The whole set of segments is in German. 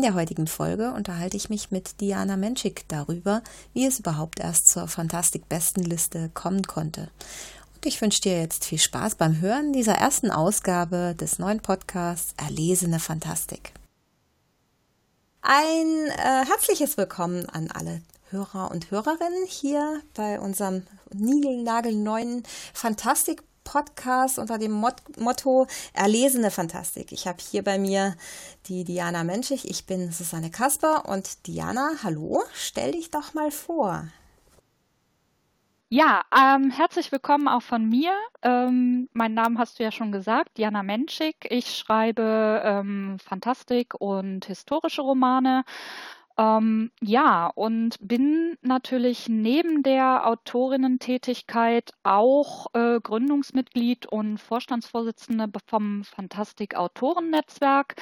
In der heutigen Folge unterhalte ich mich mit Diana Menschik darüber, wie es überhaupt erst zur Fantastik-Bestenliste kommen konnte. Und ich wünsche dir jetzt viel Spaß beim Hören dieser ersten Ausgabe des neuen Podcasts Erlesene Fantastik. Ein äh, herzliches Willkommen an alle Hörer und Hörerinnen hier bei unserem niegelnagelneuen Fantastik Podcast unter dem Mot Motto Erlesene Fantastik. Ich habe hier bei mir die Diana Menschig. Ich bin Susanne Kasper und Diana, hallo, stell dich doch mal vor. Ja, ähm, herzlich willkommen auch von mir. Ähm, meinen Namen hast du ja schon gesagt, Diana Menschig. Ich schreibe ähm, Fantastik und historische Romane ähm, ja, und bin natürlich neben der Autorinnentätigkeit auch äh, Gründungsmitglied und Vorstandsvorsitzende vom Fantastik Autorennetzwerk,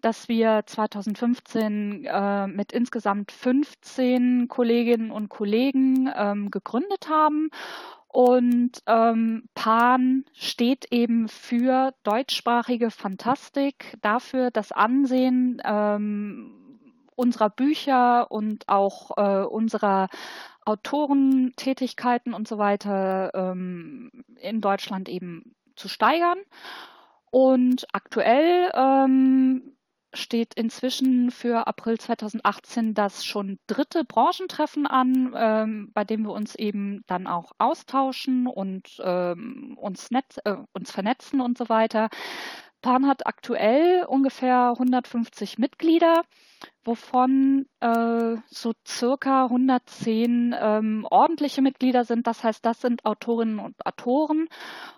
das wir 2015 äh, mit insgesamt 15 Kolleginnen und Kollegen ähm, gegründet haben. Und ähm, PAN steht eben für deutschsprachige Fantastik, dafür das Ansehen ähm, unserer Bücher und auch äh, unserer Autorentätigkeiten und so weiter ähm, in Deutschland eben zu steigern. Und aktuell ähm, steht inzwischen für April 2018 das schon dritte Branchentreffen an, ähm, bei dem wir uns eben dann auch austauschen und ähm, uns, netz, äh, uns vernetzen und so weiter. PAN hat aktuell ungefähr 150 Mitglieder wovon äh, so circa 110 ähm, ordentliche Mitglieder sind. Das heißt, das sind Autorinnen und Autoren.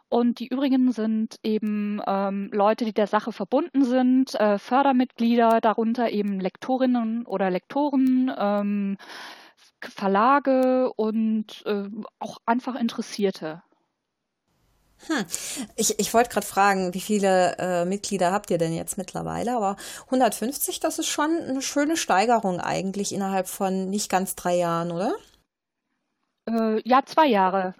Und die übrigen sind eben ähm, Leute, die der Sache verbunden sind, äh, Fördermitglieder, darunter eben Lektorinnen oder Lektoren, ähm, Verlage und äh, auch einfach Interessierte. Hm. Ich, ich wollte gerade fragen, wie viele äh, Mitglieder habt ihr denn jetzt mittlerweile? Aber 150, das ist schon eine schöne Steigerung eigentlich innerhalb von nicht ganz drei Jahren, oder? Äh, ja, zwei Jahre.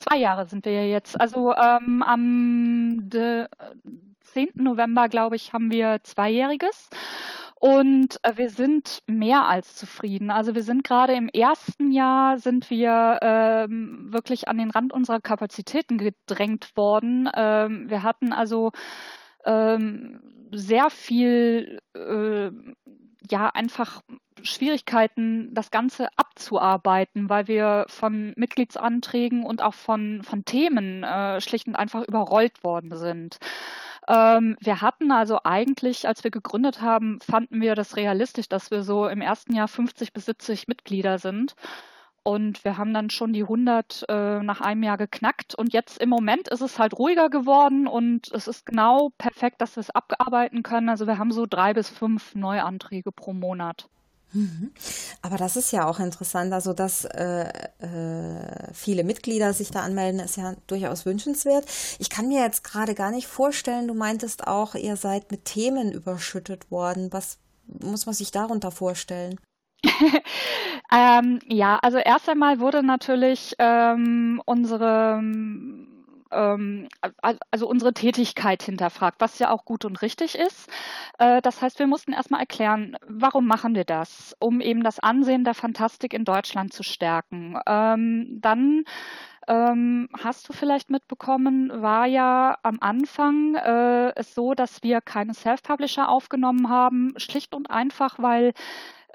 Zwei Jahre sind wir ja jetzt. Also ähm, am 10. November, glaube ich, haben wir Zweijähriges. Und äh, wir sind mehr als zufrieden. Also wir sind gerade im ersten Jahr sind wir ähm, wirklich an den Rand unserer Kapazitäten gedrängt worden. Ähm, wir hatten also ähm, sehr viel, äh, ja, einfach Schwierigkeiten, das Ganze abzuarbeiten, weil wir von Mitgliedsanträgen und auch von, von Themen äh, schlicht und einfach überrollt worden sind. Ähm, wir hatten also eigentlich, als wir gegründet haben, fanden wir das realistisch, dass wir so im ersten Jahr 50 bis 70 Mitglieder sind. Und wir haben dann schon die 100 äh, nach einem Jahr geknackt. Und jetzt im Moment ist es halt ruhiger geworden und es ist genau perfekt, dass wir es abarbeiten können. Also wir haben so drei bis fünf Neuanträge pro Monat. Aber das ist ja auch interessant, also dass äh, äh, viele Mitglieder sich da anmelden, ist ja durchaus wünschenswert. Ich kann mir jetzt gerade gar nicht vorstellen, du meintest auch, ihr seid mit Themen überschüttet worden. Was muss man sich darunter vorstellen? ähm, ja, also erst einmal wurde natürlich ähm, unsere ähm, also unsere Tätigkeit hinterfragt, was ja auch gut und richtig ist. Äh, das heißt, wir mussten erstmal erklären, warum machen wir das, um eben das Ansehen der Fantastik in Deutschland zu stärken. Ähm, dann ähm, hast du vielleicht mitbekommen, war ja am Anfang äh, es so, dass wir keine Self-Publisher aufgenommen haben, schlicht und einfach, weil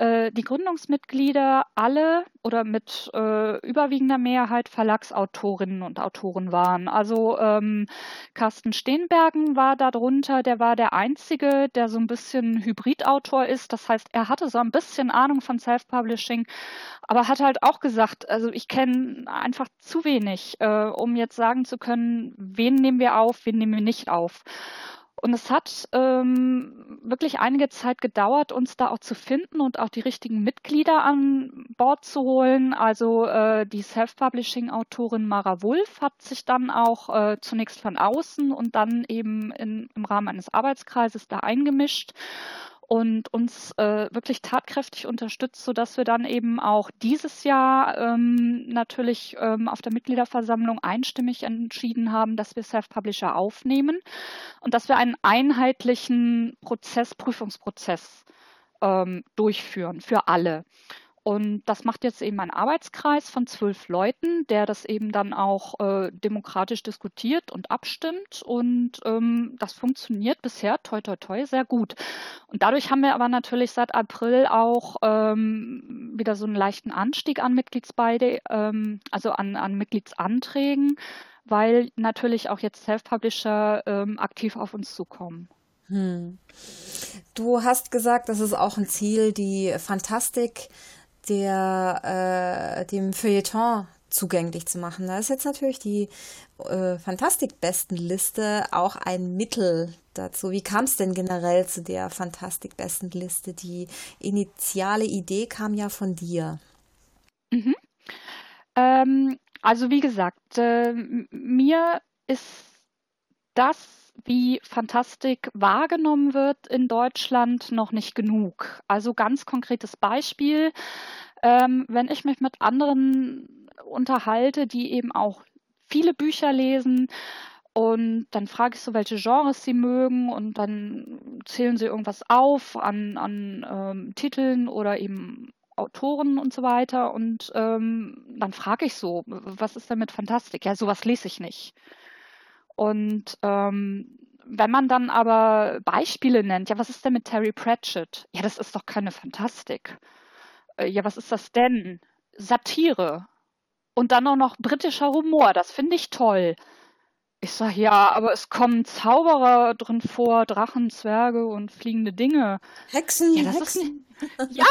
äh, die Gründungsmitglieder alle oder mit äh, überwiegender Mehrheit Verlagsautorinnen und Autoren waren. Also ähm, Carsten Steenbergen war darunter, der war der Einzige, der so ein bisschen Hybridautor ist. Das heißt, er hatte so ein bisschen Ahnung von Self-Publishing, aber hat halt auch gesagt, also ich kenne einfach zu wenig, äh, um jetzt sagen zu können, wen nehmen wir auf, wen nehmen wir nicht auf. Und es hat ähm, wirklich einige Zeit gedauert, uns da auch zu finden und auch die richtigen Mitglieder an Bord zu holen. Also äh, die Self-Publishing-Autorin Mara Wulff hat sich dann auch äh, zunächst von außen und dann eben in, im Rahmen eines Arbeitskreises da eingemischt und uns äh, wirklich tatkräftig unterstützt, sodass wir dann eben auch dieses Jahr ähm, natürlich ähm, auf der Mitgliederversammlung einstimmig entschieden haben, dass wir Self-Publisher aufnehmen und dass wir einen einheitlichen Prozess, Prüfungsprozess ähm, durchführen für alle. Und das macht jetzt eben ein Arbeitskreis von zwölf Leuten, der das eben dann auch äh, demokratisch diskutiert und abstimmt. Und ähm, das funktioniert bisher toi toi toi sehr gut. Und dadurch haben wir aber natürlich seit April auch ähm, wieder so einen leichten Anstieg an Mitgliedsbeide, ähm, also an, an Mitgliedsanträgen, weil natürlich auch jetzt Self-Publisher ähm, aktiv auf uns zukommen. Hm. Du hast gesagt, das ist auch ein Ziel, die Fantastik der, äh, dem Feuilleton zugänglich zu machen. Da ist jetzt natürlich die äh, Fantastik-Bestenliste auch ein Mittel dazu. Wie kam es denn generell zu der Fantastik-Bestenliste? Die initiale Idee kam ja von dir. Mhm. Ähm, also wie gesagt, äh, mir ist das wie Fantastik wahrgenommen wird in Deutschland, noch nicht genug. Also ganz konkretes Beispiel, ähm, wenn ich mich mit anderen unterhalte, die eben auch viele Bücher lesen, und dann frage ich so, welche Genres sie mögen und dann zählen sie irgendwas auf an, an ähm, Titeln oder eben Autoren und so weiter. Und ähm, dann frage ich so, was ist denn mit Fantastik? Ja, sowas lese ich nicht. Und ähm, wenn man dann aber Beispiele nennt, ja, was ist denn mit Terry Pratchett? Ja, das ist doch keine Fantastik. Äh, ja, was ist das denn? Satire. Und dann auch noch britischer Humor, das finde ich toll. Ich sage, ja, aber es kommen Zauberer drin vor, Drachen, Zwerge und fliegende Dinge. Hexen, ja, das Hexen. Ist, ja,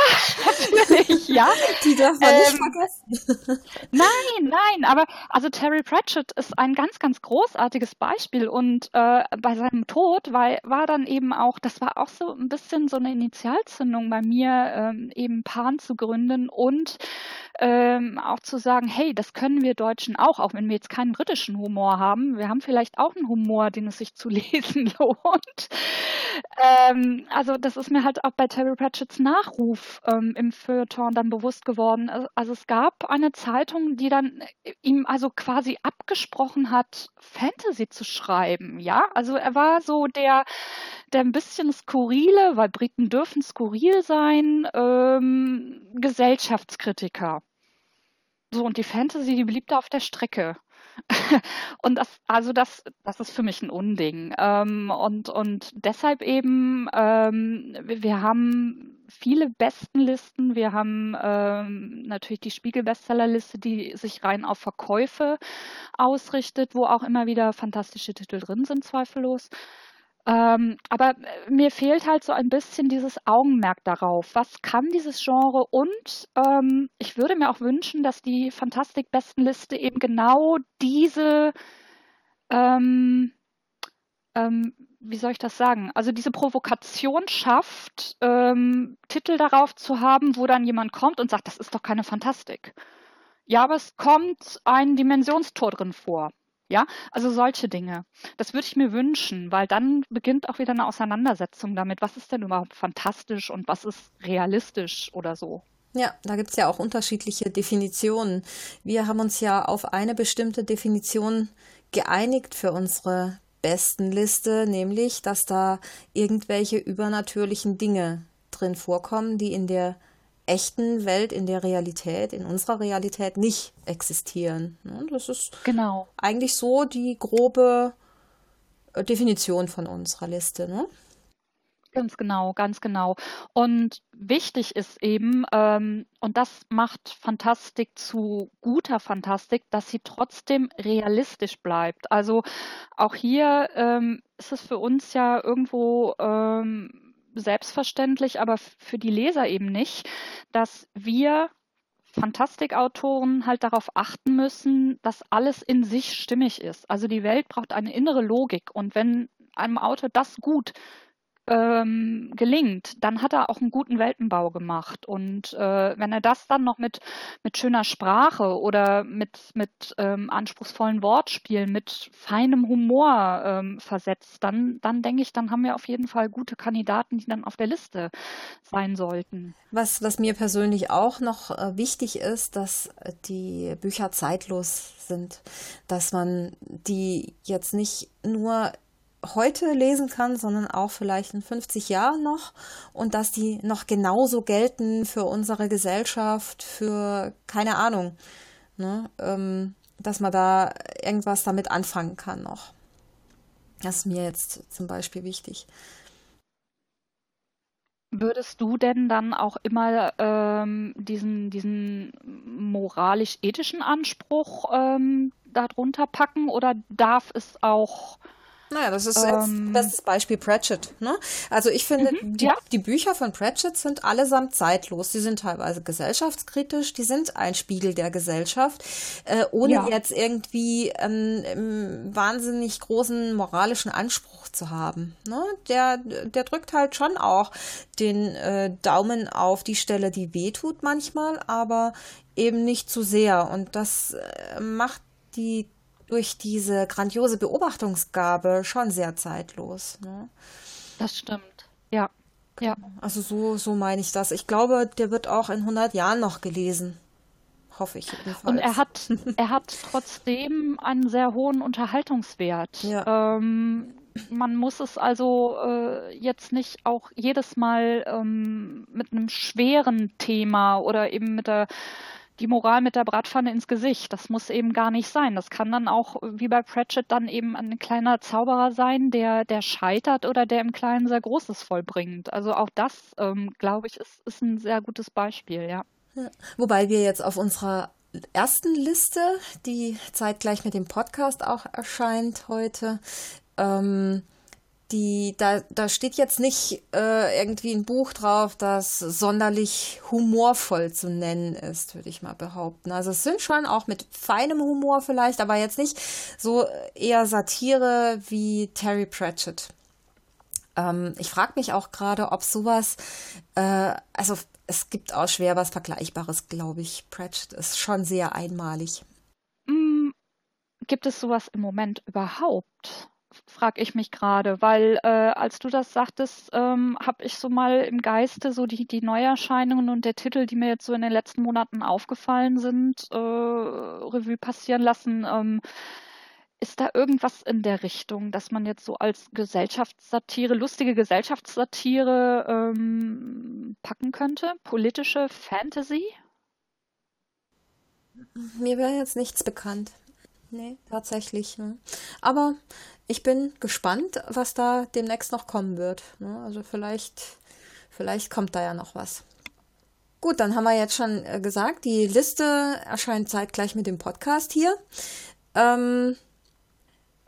natürlich, ja. Die darf man ähm, nicht vergessen. Nein, nein, aber also Terry Pratchett ist ein ganz, ganz großartiges Beispiel und äh, bei seinem Tod war, war dann eben auch, das war auch so ein bisschen so eine Initialzündung bei mir, ähm, eben Pan zu gründen und ähm, auch zu sagen, hey, das können wir Deutschen auch, auch wenn wir jetzt keinen britischen Humor haben. Wir haben vielleicht auch einen Humor, den es sich zu lesen lohnt. Ähm, also das ist mir halt auch bei Terry Pratchett's Nachruf ähm, im Feuilleton dann bewusst geworden. Also es gab eine Zeitung, die dann äh, ihm also quasi abgesprochen hat, Fantasy zu schreiben. Ja, also er war so der, der ein bisschen skurrile, weil Briten dürfen skurril sein, ähm, Gesellschaftskritiker. So, und die Fantasy, die blieb da auf der Strecke. und das, also das, das ist für mich ein Unding. Ähm, und, und deshalb eben, ähm, wir, haben viele Bestenlisten. Wir haben ähm, natürlich die Spiegel-Bestsellerliste, die sich rein auf Verkäufe ausrichtet, wo auch immer wieder fantastische Titel drin sind, zweifellos. Ähm, aber äh, mir fehlt halt so ein bisschen dieses Augenmerk darauf. Was kann dieses Genre? Und ähm, ich würde mir auch wünschen, dass die Fantastik-Bestenliste eben genau diese, ähm, ähm, wie soll ich das sagen? Also diese Provokation schafft, ähm, Titel darauf zu haben, wo dann jemand kommt und sagt, das ist doch keine Fantastik. Ja, aber es kommt ein Dimensionstor drin vor. Ja, also solche Dinge. Das würde ich mir wünschen, weil dann beginnt auch wieder eine Auseinandersetzung damit, was ist denn überhaupt fantastisch und was ist realistisch oder so. Ja, da gibt's ja auch unterschiedliche Definitionen. Wir haben uns ja auf eine bestimmte Definition geeinigt für unsere besten Liste, nämlich, dass da irgendwelche übernatürlichen Dinge drin vorkommen, die in der echten Welt, in der Realität, in unserer Realität nicht existieren. Ne, das ist genau. eigentlich so die grobe äh, Definition von unserer Liste. Ne? Ganz genau, ganz genau. Und wichtig ist eben, ähm, und das macht Fantastik zu guter Fantastik, dass sie trotzdem realistisch bleibt. Also auch hier ähm, ist es für uns ja irgendwo ähm, selbstverständlich, aber für die Leser eben nicht, dass wir Fantastikautoren halt darauf achten müssen, dass alles in sich stimmig ist. Also die Welt braucht eine innere Logik. Und wenn einem Autor das gut ähm, gelingt, dann hat er auch einen guten Weltenbau gemacht. Und äh, wenn er das dann noch mit, mit schöner Sprache oder mit, mit ähm, anspruchsvollen Wortspielen, mit feinem Humor ähm, versetzt, dann, dann denke ich, dann haben wir auf jeden Fall gute Kandidaten, die dann auf der Liste sein sollten. Was, was mir persönlich auch noch äh, wichtig ist, dass die Bücher zeitlos sind, dass man die jetzt nicht nur heute lesen kann, sondern auch vielleicht in 50 Jahren noch und dass die noch genauso gelten für unsere Gesellschaft, für keine Ahnung, ne, ähm, dass man da irgendwas damit anfangen kann noch. Das ist mir jetzt zum Beispiel wichtig. Würdest du denn dann auch immer ähm, diesen, diesen moralisch-ethischen Anspruch ähm, darunter packen oder darf es auch naja, das ist ähm, das Beispiel Pratchett. Ne? Also ich finde, mhm, die, ja. die, Bücher von Pratchett sind allesamt zeitlos. Die sind teilweise gesellschaftskritisch, die sind ein Spiegel der Gesellschaft, äh, ohne ja. jetzt irgendwie ähm, wahnsinnig großen moralischen Anspruch zu haben. Ne? Der, der drückt halt schon auch den äh, Daumen auf die Stelle, die weh tut manchmal, aber eben nicht zu sehr. Und das äh, macht die durch diese grandiose Beobachtungsgabe schon sehr zeitlos. Ne? Das stimmt, ja. ja. Also so, so meine ich das. Ich glaube, der wird auch in 100 Jahren noch gelesen. Hoffe ich jedenfalls. Und er hat, er hat trotzdem einen sehr hohen Unterhaltungswert. Ja. Ähm, man muss es also äh, jetzt nicht auch jedes Mal ähm, mit einem schweren Thema oder eben mit der die Moral mit der Bratpfanne ins Gesicht. Das muss eben gar nicht sein. Das kann dann auch, wie bei Pratchett, dann eben ein kleiner Zauberer sein, der, der scheitert oder der im Kleinen sehr Großes vollbringt. Also auch das, ähm, glaube ich, ist, ist ein sehr gutes Beispiel, ja. ja. Wobei wir jetzt auf unserer ersten Liste, die zeitgleich mit dem Podcast auch erscheint heute, ähm, die, da, da steht jetzt nicht äh, irgendwie ein Buch drauf, das sonderlich humorvoll zu nennen ist, würde ich mal behaupten. Also es sind schon auch mit feinem Humor vielleicht, aber jetzt nicht so eher Satire wie Terry Pratchett. Ähm, ich frage mich auch gerade, ob sowas, äh, also es gibt auch schwer was Vergleichbares, glaube ich. Pratchett ist schon sehr einmalig. Mm, gibt es sowas im Moment überhaupt? Frage ich mich gerade, weil äh, als du das sagtest, ähm, habe ich so mal im Geiste so die, die Neuerscheinungen und der Titel, die mir jetzt so in den letzten Monaten aufgefallen sind, äh, Revue passieren lassen. Ähm, ist da irgendwas in der Richtung, dass man jetzt so als Gesellschaftssatire, lustige Gesellschaftssatire ähm, packen könnte? Politische Fantasy? Mir wäre jetzt nichts bekannt. Nee, tatsächlich. Ne? Aber ich bin gespannt, was da demnächst noch kommen wird. Ne? Also vielleicht, vielleicht kommt da ja noch was. Gut, dann haben wir jetzt schon äh, gesagt, die Liste erscheint zeitgleich mit dem Podcast hier. Ähm,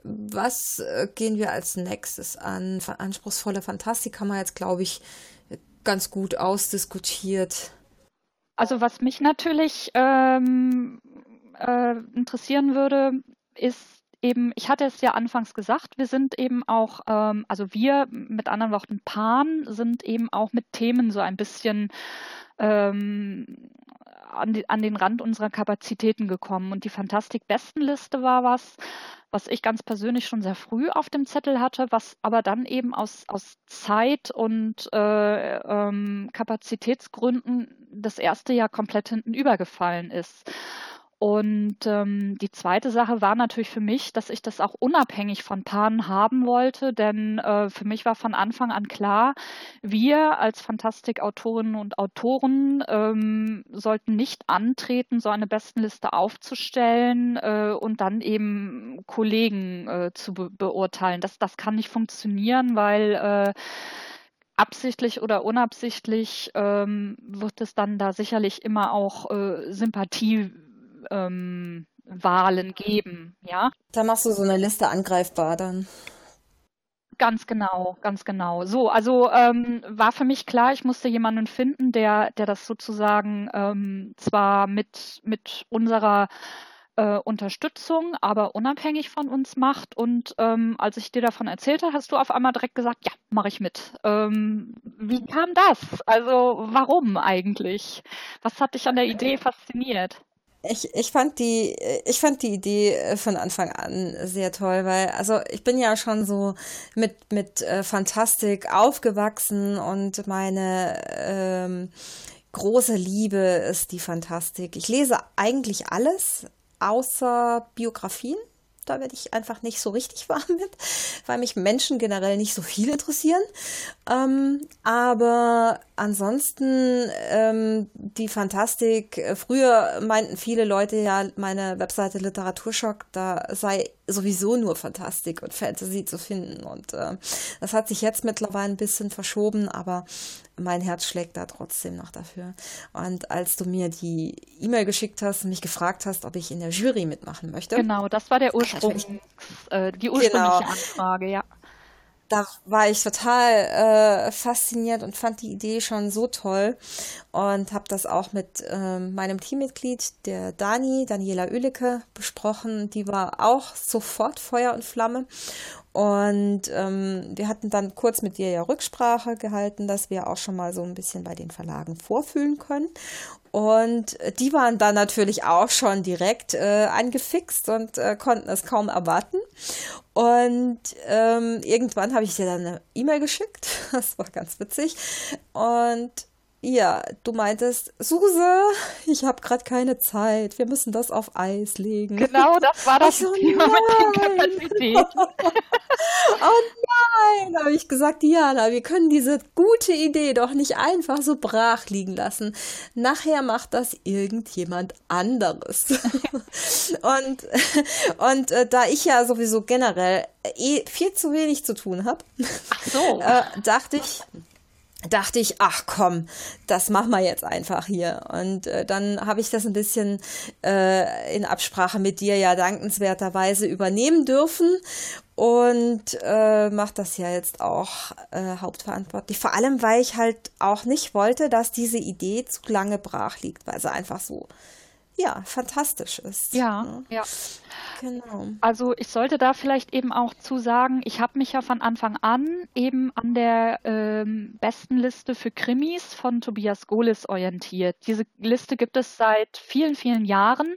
was äh, gehen wir als nächstes an? Anspruchsvolle Fantastik haben wir jetzt, glaube ich, ganz gut ausdiskutiert. Also was mich natürlich ähm, äh, interessieren würde, ist eben, ich hatte es ja anfangs gesagt, wir sind eben auch, ähm, also wir mit anderen Worten Pan sind eben auch mit Themen so ein bisschen ähm, an, die, an, den Rand unserer Kapazitäten gekommen. Und die Fantastik-Bestenliste war was, was ich ganz persönlich schon sehr früh auf dem Zettel hatte, was aber dann eben aus, aus Zeit und äh, ähm, Kapazitätsgründen das erste Jahr komplett hinten übergefallen ist. Und ähm, die zweite Sache war natürlich für mich, dass ich das auch unabhängig von Pan haben wollte, denn äh, für mich war von Anfang an klar, wir als Fantastikautorinnen und Autoren ähm, sollten nicht antreten, so eine Bestenliste aufzustellen äh, und dann eben Kollegen äh, zu be beurteilen. Das, das kann nicht funktionieren, weil äh, absichtlich oder unabsichtlich ähm, wird es dann da sicherlich immer auch äh, Sympathiewahlen ähm, geben, ja. Da machst du so eine Liste angreifbar dann. Ganz genau, ganz genau. So, also ähm, war für mich klar, ich musste jemanden finden, der, der das sozusagen ähm, zwar mit, mit unserer äh, Unterstützung, aber unabhängig von uns macht. Und ähm, als ich dir davon erzählte, hast du auf einmal direkt gesagt, ja, mache ich mit. Ähm, wie kam das? Also warum eigentlich? Was hat dich an der Idee fasziniert? Ich, ich fand die, ich fand die Idee äh, von Anfang an sehr toll, weil, also ich bin ja schon so mit, mit äh, Fantastik aufgewachsen und meine ähm, große Liebe ist die Fantastik. Ich lese eigentlich alles, außer Biografien. Da werde ich einfach nicht so richtig warm mit, weil mich Menschen generell nicht so viel interessieren. Ähm, aber ansonsten ähm, die Fantastik. Äh, früher meinten viele Leute ja, meine Webseite Literaturschock, da sei sowieso nur Fantastik und Fantasy zu finden. Und äh, das hat sich jetzt mittlerweile ein bisschen verschoben, aber mein Herz schlägt da trotzdem noch dafür. Und als du mir die E-Mail geschickt hast und mich gefragt hast, ob ich in der Jury mitmachen möchte. Genau, das war der Ursprung, äh, die ursprüngliche genau. Anfrage, ja da war ich total äh, fasziniert und fand die Idee schon so toll und habe das auch mit ähm, meinem Teammitglied, der Dani, Daniela Oelicke, besprochen. Die war auch sofort Feuer und Flamme. Und ähm, wir hatten dann kurz mit dir ja Rücksprache gehalten, dass wir auch schon mal so ein bisschen bei den Verlagen vorfühlen können. Und die waren dann natürlich auch schon direkt äh, angefixt und äh, konnten es kaum erwarten. Und ähm, irgendwann habe ich dir dann eine E-Mail geschickt. Das war ganz witzig. Und ja, du meintest, Suse, ich habe gerade keine Zeit. Wir müssen das auf Eis legen. Genau, das war das so, Thema mit den Kapazitäten. oh nein, habe ich gesagt, Diana, wir können diese gute Idee doch nicht einfach so brach liegen lassen. Nachher macht das irgendjemand anderes. und und äh, da ich ja sowieso generell eh viel zu wenig zu tun habe, so. äh, dachte ich, dachte ich, ach komm, das machen wir jetzt einfach hier. Und äh, dann habe ich das ein bisschen äh, in Absprache mit dir ja dankenswerterweise übernehmen dürfen und äh, mache das ja jetzt auch äh, hauptverantwortlich. Vor allem, weil ich halt auch nicht wollte, dass diese Idee zu lange brach liegt, weil sie einfach so ja, fantastisch ist. Ja, ne? ja. Genau. Also ich sollte da vielleicht eben auch zu sagen, ich habe mich ja von Anfang an eben an der ähm, besten Liste für Krimis von Tobias Golis orientiert. Diese Liste gibt es seit vielen, vielen Jahren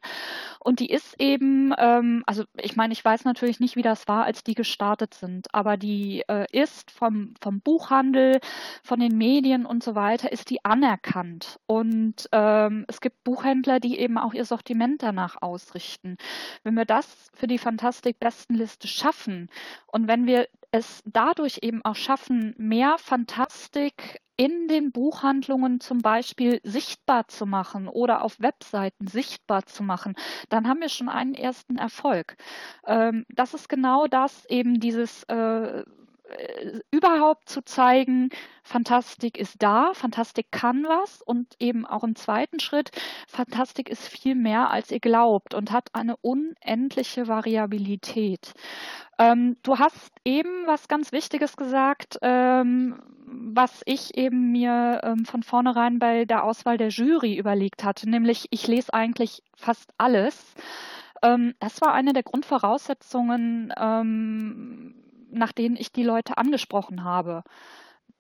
und die ist eben, ähm, also ich meine, ich weiß natürlich nicht, wie das war, als die gestartet sind, aber die äh, ist vom, vom Buchhandel, von den Medien und so weiter, ist die anerkannt. Und ähm, es gibt Buchhändler, die eben auch ihr Sortiment danach ausrichten. Wenn wir das für die Fantastik-Bestenliste schaffen und wenn wir es dadurch eben auch schaffen, mehr Fantastik in den Buchhandlungen zum Beispiel sichtbar zu machen oder auf Webseiten sichtbar zu machen, dann haben wir schon einen ersten Erfolg. Ähm, das ist genau das, eben dieses äh, äh, überhaupt zu zeigen, Fantastik ist da, Fantastik kann was und eben auch im zweiten Schritt, Fantastik ist viel mehr, als ihr glaubt und hat eine unendliche Variabilität. Ähm, du hast eben was ganz Wichtiges gesagt, ähm, was ich eben mir ähm, von vornherein bei der Auswahl der Jury überlegt hatte, nämlich ich lese eigentlich fast alles. Ähm, das war eine der Grundvoraussetzungen, ähm, nach denen ich die Leute angesprochen habe.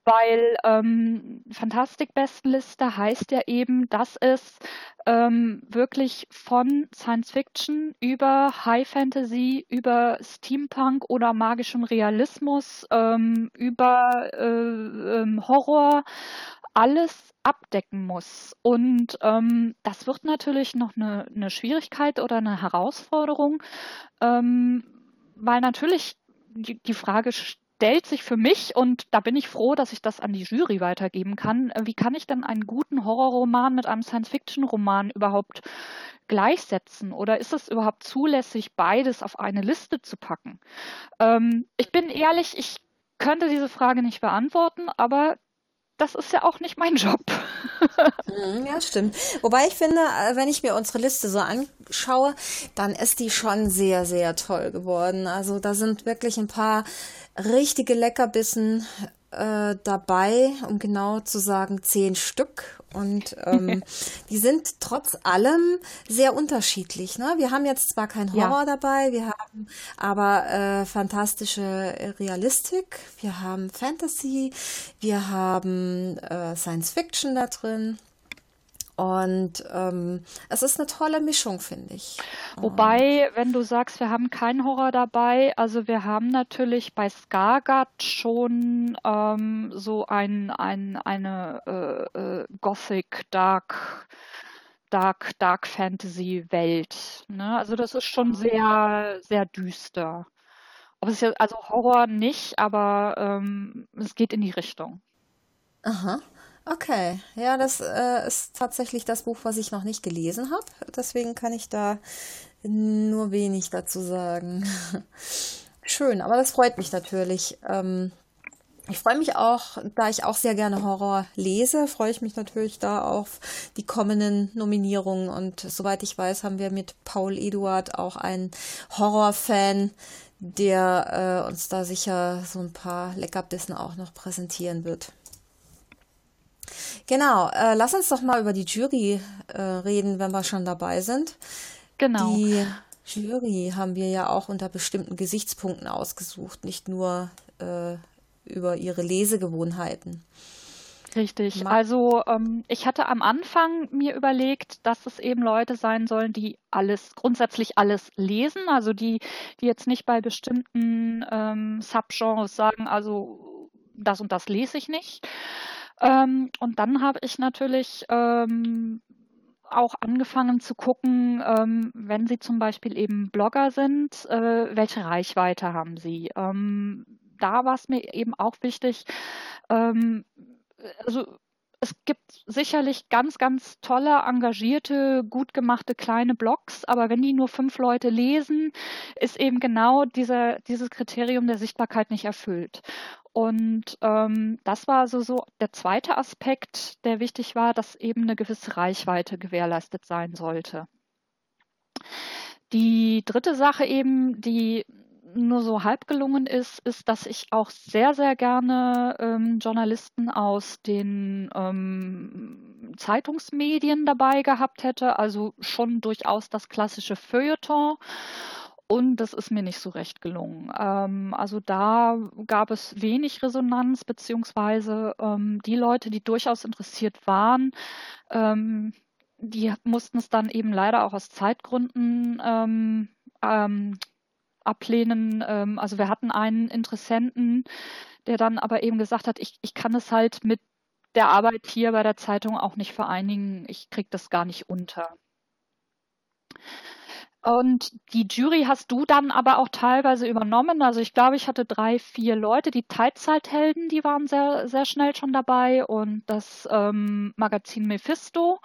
Weil ähm, Fantastik-Bestenliste heißt ja eben, dass es ähm, wirklich von Science Fiction über High Fantasy, über Steampunk oder magischem Realismus, ähm, über äh, ähm, Horror alles abdecken muss. Und ähm, das wird natürlich noch eine, eine Schwierigkeit oder eine Herausforderung, ähm, weil natürlich die, die Frage stellt sich für mich und da bin ich froh, dass ich das an die Jury weitergeben kann. Wie kann ich denn einen guten Horrorroman mit einem Science-Fiction-Roman überhaupt gleichsetzen? Oder ist es überhaupt zulässig, beides auf eine Liste zu packen? Ähm, ich bin ehrlich, ich könnte diese Frage nicht beantworten, aber das ist ja auch nicht mein Job. Mhm, ja, stimmt. Wobei ich finde, äh, wenn ich mir unsere Liste so anschaue, dann ist die schon sehr, sehr toll geworden. Also da sind wirklich ein paar richtige Leckerbissen äh, dabei, um genau zu sagen, zehn Stück. Und ähm, die sind trotz allem sehr unterschiedlich. Ne? Wir haben jetzt zwar kein Horror ja. dabei, wir haben aber äh, fantastische Realistik, wir haben Fantasy, wir haben äh, Science Fiction da drin. Und ähm, es ist eine tolle Mischung, finde ich. Wobei, wenn du sagst, wir haben keinen Horror dabei, also wir haben natürlich bei Skagat schon ähm, so ein, ein, eine äh, äh, Gothic Dark Dark, Dark Fantasy Welt. Ne? Also das ist schon sehr, sehr düster. Aber es ja, also Horror nicht, aber ähm, es geht in die Richtung. Aha. Okay, ja, das äh, ist tatsächlich das Buch, was ich noch nicht gelesen habe. Deswegen kann ich da nur wenig dazu sagen. Schön, aber das freut mich natürlich. Ähm, ich freue mich auch, da ich auch sehr gerne Horror lese, freue ich mich natürlich da auf die kommenden Nominierungen. Und soweit ich weiß, haben wir mit Paul Eduard auch einen Horrorfan, der äh, uns da sicher so ein paar Leckerbissen auch noch präsentieren wird. Genau, äh, lass uns doch mal über die Jury äh, reden, wenn wir schon dabei sind. Genau. Die Jury haben wir ja auch unter bestimmten Gesichtspunkten ausgesucht, nicht nur äh, über ihre Lesegewohnheiten. Richtig. Also ähm, ich hatte am Anfang mir überlegt, dass es eben Leute sein sollen, die alles, grundsätzlich alles lesen, also die, die jetzt nicht bei bestimmten ähm, Subgenres sagen, also das und das lese ich nicht, ähm, und dann habe ich natürlich ähm, auch angefangen zu gucken, ähm, wenn Sie zum Beispiel eben Blogger sind, äh, welche Reichweite haben Sie? Ähm, da war es mir eben auch wichtig, ähm, also es gibt sicherlich ganz, ganz tolle, engagierte, gut gemachte kleine Blogs, aber wenn die nur fünf Leute lesen, ist eben genau dieser, dieses Kriterium der Sichtbarkeit nicht erfüllt. Und ähm, das war also so der zweite Aspekt, der wichtig war, dass eben eine gewisse Reichweite gewährleistet sein sollte. Die dritte Sache eben, die nur so halb gelungen ist, ist, dass ich auch sehr, sehr gerne ähm, Journalisten aus den ähm, Zeitungsmedien dabei gehabt hätte, also schon durchaus das klassische Feuilleton und das ist mir nicht so recht gelungen. Ähm, also da gab es wenig Resonanz, beziehungsweise ähm, die Leute, die durchaus interessiert waren, ähm, die mussten es dann eben leider auch aus Zeitgründen ähm, ähm, ablehnen. Ähm, also wir hatten einen Interessenten, der dann aber eben gesagt hat, ich, ich kann es halt mit der Arbeit hier bei der Zeitung auch nicht vereinigen. Ich kriege das gar nicht unter. Und die Jury hast du dann aber auch teilweise übernommen. Also ich glaube, ich hatte drei, vier Leute. Die Teilzeithelden, die waren sehr, sehr schnell schon dabei und das ähm, Magazin Mephisto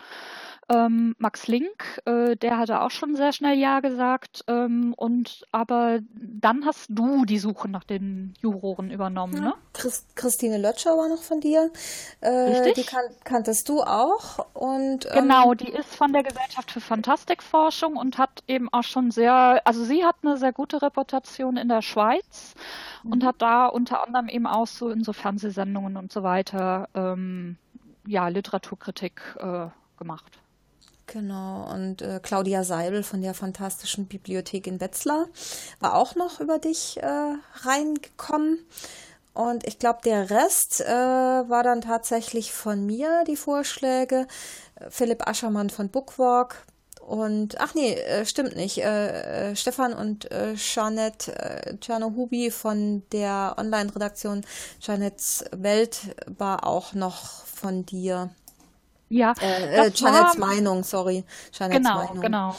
ähm, Max Link, äh, der hatte auch schon sehr schnell Ja gesagt. Ähm, und aber dann hast du die Suche nach den Juroren übernommen, ja. ne? Christ Christine Lötscher war noch von dir. Äh, Richtig. Die kan kanntest du auch. Und, ähm, genau, die ist von der Gesellschaft für Fantastikforschung und hat eben auch schon sehr, also sie hat eine sehr gute Reputation in der Schweiz mhm. und hat da unter anderem eben auch so in so Fernsehsendungen und so weiter ähm, ja, Literaturkritik äh, gemacht. Genau, und äh, Claudia Seibel von der Fantastischen Bibliothek in Wetzlar war auch noch über dich äh, reingekommen. Und ich glaube, der Rest äh, war dann tatsächlich von mir, die Vorschläge. Philipp Aschermann von Bookwalk. Und, ach nee, äh, stimmt nicht. Äh, äh, Stefan und äh, Jeanette äh, Czernohubi von der Online-Redaktion Jeanettes Welt war auch noch von dir. Ja, äh, äh, Janets Meinung, sorry. Janets genau, Meinung. genau.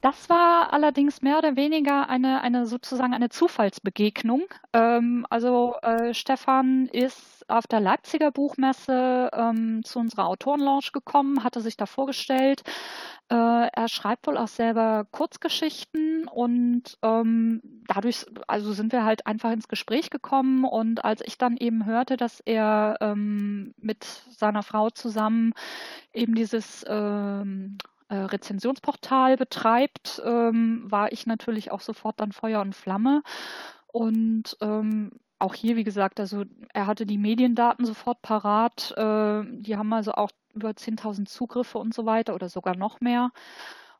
Das war allerdings mehr oder weniger eine, eine sozusagen eine Zufallsbegegnung. Ähm, also äh, Stefan ist auf der Leipziger Buchmesse ähm, zu unserer Autorenlaunch gekommen, hatte sich da vorgestellt. Äh, er schreibt wohl auch selber Kurzgeschichten und ähm, dadurch, also sind wir halt einfach ins Gespräch gekommen und als ich dann eben hörte, dass er ähm, mit seiner Frau zusammen eben dieses ähm, äh, Rezensionsportal betreibt, ähm, war ich natürlich auch sofort dann Feuer und Flamme. Und ähm, auch hier, wie gesagt, also er hatte die Mediendaten sofort parat. Äh, die haben also auch über 10.000 Zugriffe und so weiter oder sogar noch mehr.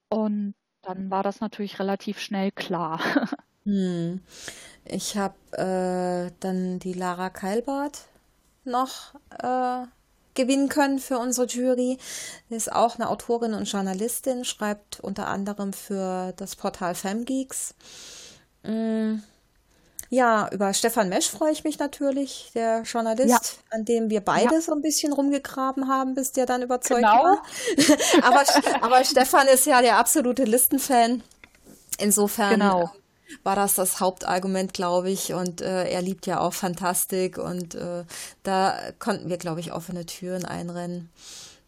Und dann war das natürlich relativ schnell klar. Hm. Ich habe äh, dann die Lara Keilbart noch äh, gewinnen können für unsere Jury. Sie ist auch eine Autorin und Journalistin, schreibt unter anderem für das Portal Femgeeks. Mm. Ja, über Stefan Mesch freue ich mich natürlich, der Journalist, ja. an dem wir beide ja. so ein bisschen rumgegraben haben, bis der dann überzeugt genau. war. aber, aber Stefan ist ja der absolute Listenfan. Insofern genau war das das Hauptargument, glaube ich. Und äh, er liebt ja auch Fantastik und äh, da konnten wir, glaube ich, offene Türen einrennen.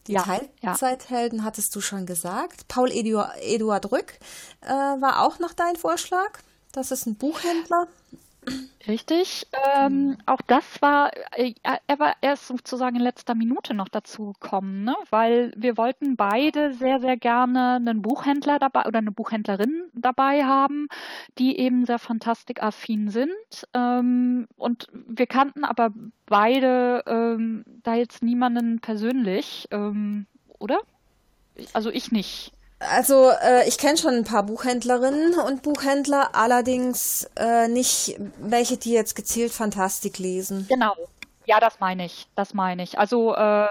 Die ja, Teilzeithelden ja. hattest du schon gesagt. Paul Eduard, Eduard Rück äh, war auch noch dein Vorschlag. Das ist ein Buchhändler. Richtig. Ähm, auch das war, äh, er war erst sozusagen in letzter Minute noch dazu gekommen, ne? weil wir wollten beide sehr, sehr gerne einen Buchhändler dabei oder eine Buchhändlerin dabei haben, die eben sehr fantastikaffin sind. Ähm, und wir kannten aber beide ähm, da jetzt niemanden persönlich, ähm, oder? Also ich nicht. Also äh, ich kenne schon ein paar Buchhändlerinnen und Buchhändler, allerdings äh, nicht welche, die jetzt gezielt Fantastik lesen. Genau. Ja, das meine ich. Das meine ich. Also äh,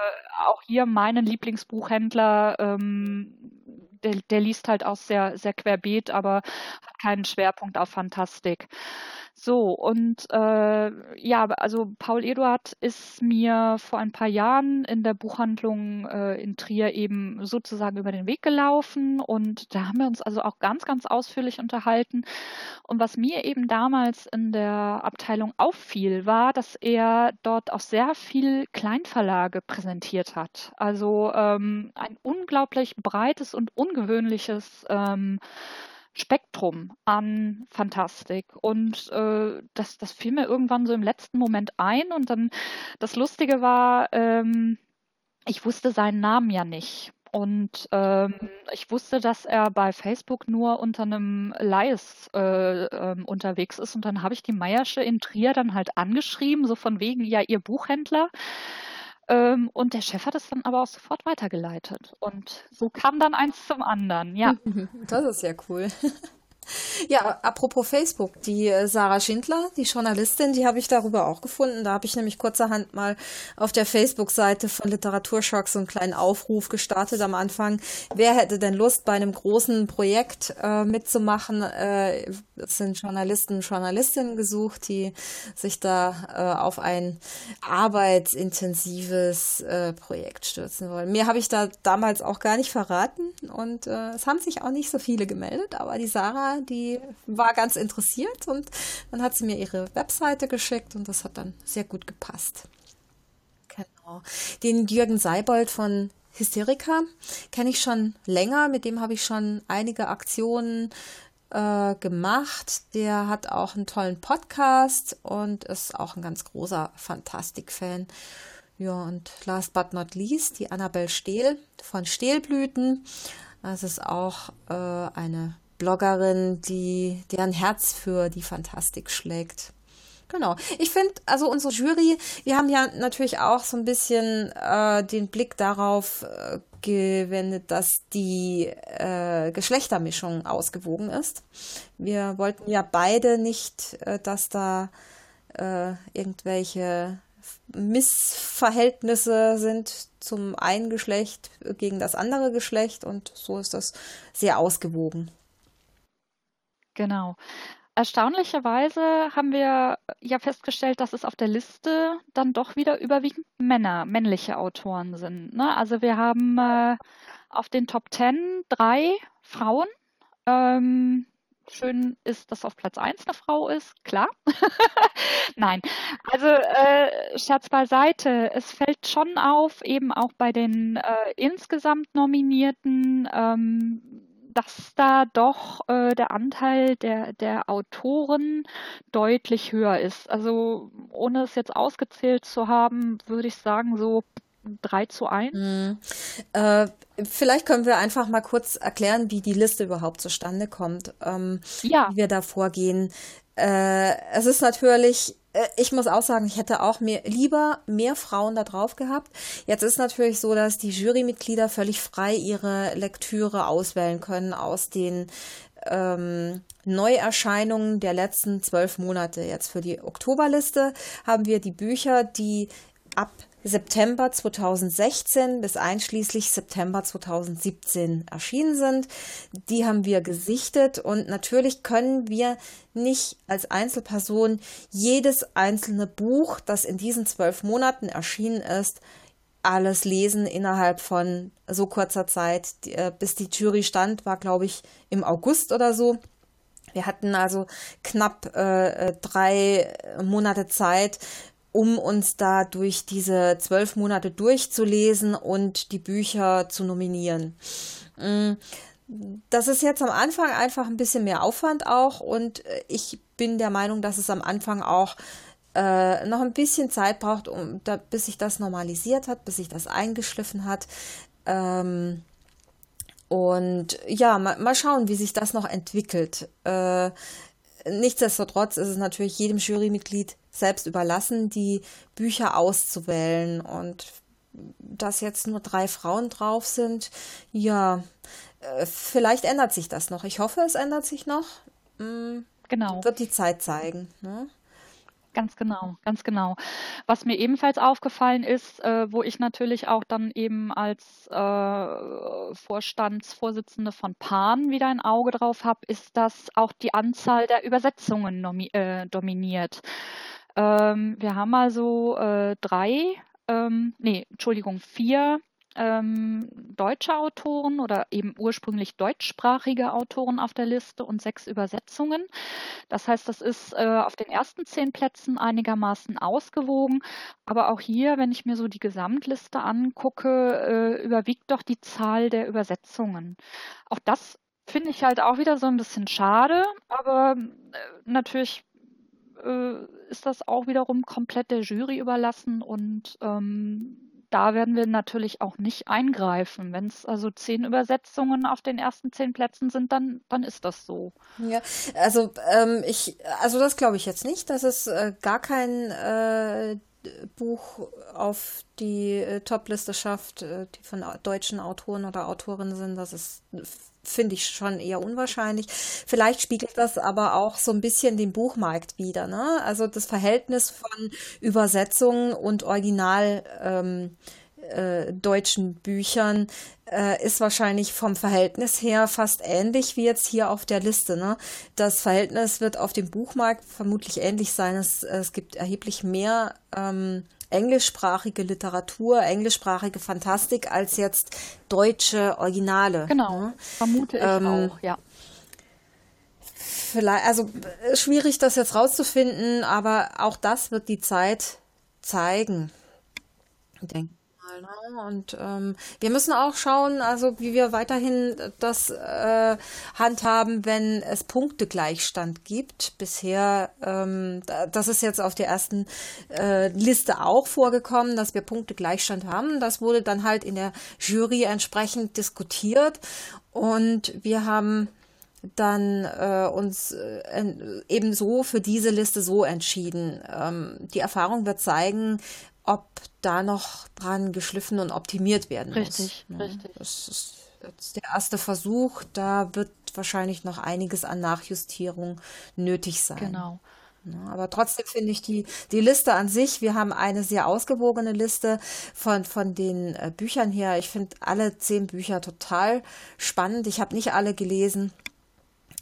auch hier meinen Lieblingsbuchhändler, ähm, der, der liest halt auch sehr, sehr querbeet, aber hat keinen Schwerpunkt auf Fantastik. So, und äh, ja, also Paul Eduard ist mir vor ein paar Jahren in der Buchhandlung äh, in Trier eben sozusagen über den Weg gelaufen und da haben wir uns also auch ganz, ganz ausführlich unterhalten. Und was mir eben damals in der Abteilung auffiel, war, dass er dort auch sehr viel Kleinverlage präsentiert hat. Also ähm, ein unglaublich breites und ungewöhnliches ähm, Spektrum an Fantastik. Und äh, das, das fiel mir irgendwann so im letzten Moment ein. Und dann das Lustige war, ähm, ich wusste seinen Namen ja nicht. Und ähm, ich wusste, dass er bei Facebook nur unter einem Lies äh, äh, unterwegs ist. Und dann habe ich die Meiersche in Trier dann halt angeschrieben, so von wegen, ja, ihr Buchhändler. Ähm, und der Chef hat es dann aber auch sofort weitergeleitet. Und so kam dann eins zum anderen, ja. Das ist ja cool. Ja, apropos Facebook, die äh, Sarah Schindler, die Journalistin, die habe ich darüber auch gefunden. Da habe ich nämlich kurzerhand mal auf der Facebook-Seite von Literaturschock so einen kleinen Aufruf gestartet am Anfang. Wer hätte denn Lust, bei einem großen Projekt äh, mitzumachen? Äh, es sind Journalisten und Journalistinnen gesucht, die sich da äh, auf ein arbeitsintensives äh, Projekt stürzen wollen. Mehr habe ich da damals auch gar nicht verraten und äh, es haben sich auch nicht so viele gemeldet, aber die Sarah die war ganz interessiert und dann hat sie mir ihre Webseite geschickt und das hat dann sehr gut gepasst. Genau. Den Jürgen Seibold von Hysterika kenne ich schon länger, mit dem habe ich schon einige Aktionen äh, gemacht. Der hat auch einen tollen Podcast und ist auch ein ganz großer Fantastik-Fan. Ja, und last but not least, die Annabel Stehl von Stehlblüten. Das ist auch äh, eine Bloggerin, die deren Herz für die Fantastik schlägt. Genau. Ich finde, also unsere Jury, wir haben ja natürlich auch so ein bisschen äh, den Blick darauf äh, gewendet, dass die äh, Geschlechtermischung ausgewogen ist. Wir wollten ja beide nicht, äh, dass da äh, irgendwelche Missverhältnisse sind zum einen Geschlecht gegen das andere Geschlecht und so ist das sehr ausgewogen. Genau. Erstaunlicherweise haben wir ja festgestellt, dass es auf der Liste dann doch wieder überwiegend Männer, männliche Autoren sind. Ne? Also wir haben äh, auf den Top Ten drei Frauen Ähm, schön ist, dass auf Platz 1 eine Frau ist, klar. Nein, also äh, Scherz beiseite, es fällt schon auf, eben auch bei den äh, insgesamt Nominierten, ähm, dass da doch äh, der Anteil der, der Autoren deutlich höher ist. Also ohne es jetzt ausgezählt zu haben, würde ich sagen, so 3 zu 1. Mhm. Äh, vielleicht können wir einfach mal kurz erklären, wie die Liste überhaupt zustande kommt, ähm, ja. wie wir da vorgehen. Äh, es ist natürlich äh, ich muss auch sagen, ich hätte auch mehr, lieber mehr Frauen da drauf gehabt. Jetzt ist natürlich so, dass die Jurymitglieder völlig frei ihre Lektüre auswählen können aus den ähm, Neuerscheinungen der letzten zwölf Monate. Jetzt für die Oktoberliste haben wir die Bücher, die ab September 2016 bis einschließlich September 2017 erschienen sind. Die haben wir gesichtet und natürlich können wir nicht als Einzelperson jedes einzelne Buch, das in diesen zwölf Monaten erschienen ist, alles lesen innerhalb von so kurzer Zeit, äh, bis die Jury stand, war glaube ich im August oder so. Wir hatten also knapp äh, äh drei Monate Zeit, um uns da durch diese zwölf Monate durchzulesen und die Bücher zu nominieren. Mm, das ist jetzt am Anfang einfach ein bisschen mehr Aufwand auch und äh, ich bin der Meinung, dass es am Anfang auch äh, noch ein bisschen Zeit braucht, um da, bis sich das normalisiert hat, bis sich das eingeschliffen hat. Ähm, und ja, mal, mal, schauen, wie sich das noch entwickelt. Äh, nichtsdestotrotz ist es natürlich jedem Jurymitglied selbst überlassen, die Bücher auszuwählen. Und dass jetzt nur drei Frauen drauf sind, ja, äh, vielleicht ändert sich das noch. Ich hoffe, es ändert sich noch. Mm, genau. Wird die Zeit zeigen. Ne? Ganz genau, ganz genau. Was mir ebenfalls aufgefallen ist, äh, wo ich natürlich auch dann eben als äh, Vorstandsvorsitzende von PAN wieder ein Auge drauf habe, ist, dass auch die Anzahl der Übersetzungen äh, dominiert. Ähm, wir haben also äh, drei, ähm, nee, Entschuldigung, vier ähm, deutsche Autoren oder eben ursprünglich deutschsprachige Autoren auf der Liste und sechs Übersetzungen. Das heißt, das ist äh, auf den ersten zehn Plätzen einigermaßen ausgewogen. Aber auch hier, wenn ich mir so die Gesamtliste angucke, äh, überwiegt doch die Zahl der Übersetzungen. Auch das finde ich halt auch wieder so ein bisschen schade, aber äh, natürlich äh, ist das auch wiederum komplett der Jury überlassen und ähm, da werden wir natürlich auch nicht eingreifen. Wenn es also zehn Übersetzungen auf den ersten zehn Plätzen sind, dann, dann ist das so. Ja, also ähm, ich, also das glaube ich jetzt nicht, dass es äh, gar kein äh, Buch auf die äh, Top-Liste schafft, äh, die von deutschen Autoren oder Autorinnen sind. Das ist finde ich schon eher unwahrscheinlich. Vielleicht spiegelt das aber auch so ein bisschen den Buchmarkt wieder. Ne? Also das Verhältnis von Übersetzungen und Original ähm, äh, deutschen Büchern äh, ist wahrscheinlich vom Verhältnis her fast ähnlich wie jetzt hier auf der Liste. Ne? Das Verhältnis wird auf dem Buchmarkt vermutlich ähnlich sein. Es, es gibt erheblich mehr ähm, englischsprachige Literatur, englischsprachige Fantastik als jetzt deutsche Originale. Genau, ne? vermute ich ähm, auch, ja. Vielleicht, also schwierig das jetzt rauszufinden, aber auch das wird die Zeit zeigen. Ich denke. Ne? Und ähm, wir müssen auch schauen, also wie wir weiterhin das äh, handhaben, wenn es Punktegleichstand gibt. Bisher, ähm, das ist jetzt auf der ersten äh, Liste auch vorgekommen, dass wir Punktegleichstand haben. Das wurde dann halt in der Jury entsprechend diskutiert und wir haben dann äh, uns äh, ebenso für diese Liste so entschieden. Ähm, die Erfahrung wird zeigen, ob da noch dran geschliffen und optimiert werden richtig, muss. Richtig, ne? richtig. Das ist jetzt der erste Versuch. Da wird wahrscheinlich noch einiges an Nachjustierung nötig sein. Genau. Ne? aber trotzdem finde ich die, die Liste an sich, wir haben eine sehr ausgewogene Liste von, von den äh, Büchern her. Ich finde alle zehn Bücher total spannend. Ich habe nicht alle gelesen,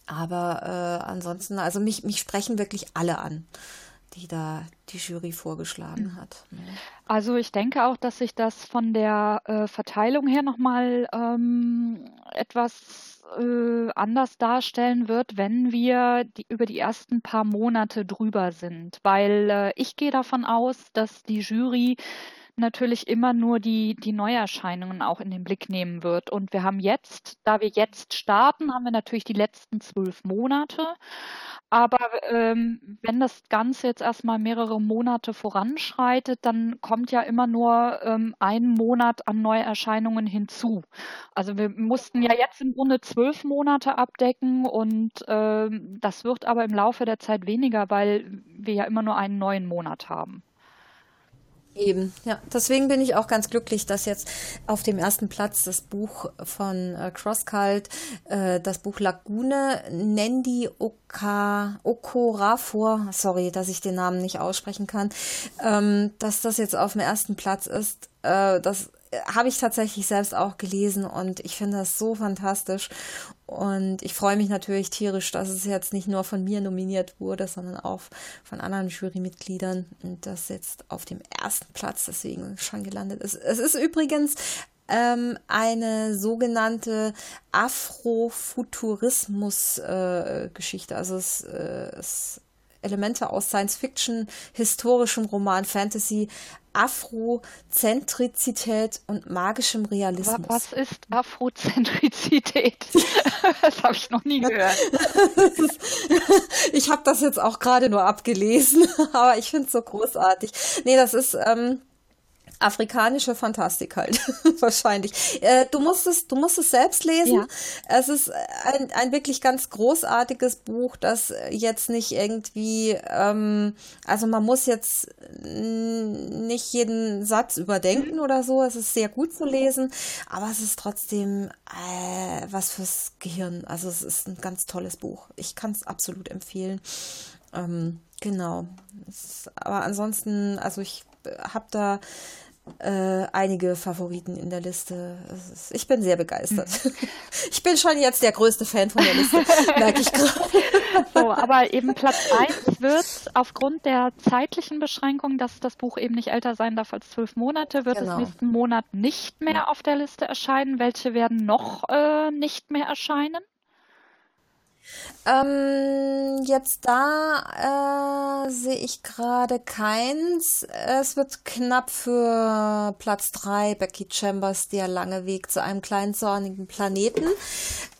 aber äh, ansonsten, also mich, mich sprechen wirklich alle an. Die da die Jury vorgeschlagen hat. Ne? Also ich denke auch, dass sich das von der äh, Verteilung her nochmal ähm, etwas äh, anders darstellen wird, wenn wir die, über die ersten paar Monate drüber sind. Weil äh, ich gehe davon aus, dass die Jury natürlich immer nur die, die Neuerscheinungen auch in den Blick nehmen wird. Und wir haben jetzt, da wir jetzt starten, haben wir natürlich die letzten zwölf Monate. Aber ähm, wenn das Ganze jetzt erstmal mehrere Monate voranschreitet, dann kommt ja immer nur ähm, ein Monat an Neuerscheinungen hinzu. Also wir mussten ja jetzt im Grunde zwölf Monate abdecken und ähm, das wird aber im Laufe der Zeit weniger, weil wir ja immer nur einen neuen Monat haben. Eben, ja. Deswegen bin ich auch ganz glücklich, dass jetzt auf dem ersten Platz das Buch von äh, Crosscult, äh, das Buch Lagune, Nendi Oka, Okorafor, sorry, dass ich den Namen nicht aussprechen kann, ähm, dass das jetzt auf dem ersten Platz ist. Äh, das habe ich tatsächlich selbst auch gelesen und ich finde das so fantastisch. Und ich freue mich natürlich tierisch, dass es jetzt nicht nur von mir nominiert wurde, sondern auch von anderen Jurymitgliedern und das jetzt auf dem ersten Platz deswegen schon gelandet ist. Es ist übrigens ähm, eine sogenannte Afrofuturismus-Geschichte. Äh, also es, äh, Elemente aus Science Fiction, historischem Roman, Fantasy, Afrozentrizität und magischem Realismus. Was ist Afrozentrizität? das habe ich noch nie gehört. ich habe das jetzt auch gerade nur abgelesen, aber ich finde es so großartig. Nee, das ist ähm, afrikanische Fantastik halt, wahrscheinlich. Äh, du musst es, du musst es selbst lesen. Ja. Es ist ein, ein wirklich ganz großartiges Buch, das jetzt nicht irgendwie, ähm, also man muss jetzt nicht jeden Satz überdenken oder so. Es ist sehr gut zu lesen, aber es ist trotzdem äh, was fürs Gehirn. Also es ist ein ganz tolles Buch. Ich kann es absolut empfehlen. Ähm, genau. Es, aber ansonsten, also ich habe da äh, einige Favoriten in der Liste. Ist, ich bin sehr begeistert. Mhm. Ich bin schon jetzt der größte Fan von der Liste, merke ich gerade. So, aber eben Platz 1 wird aufgrund der zeitlichen Beschränkung, dass das Buch eben nicht älter sein darf als zwölf Monate, wird genau. es nächsten Monat nicht mehr auf der Liste erscheinen. Welche werden noch äh, nicht mehr erscheinen? Ähm, jetzt da äh, sehe ich gerade keins. Es wird knapp für Platz 3, Becky Chambers, der lange Weg zu einem kleinen zornigen Planeten,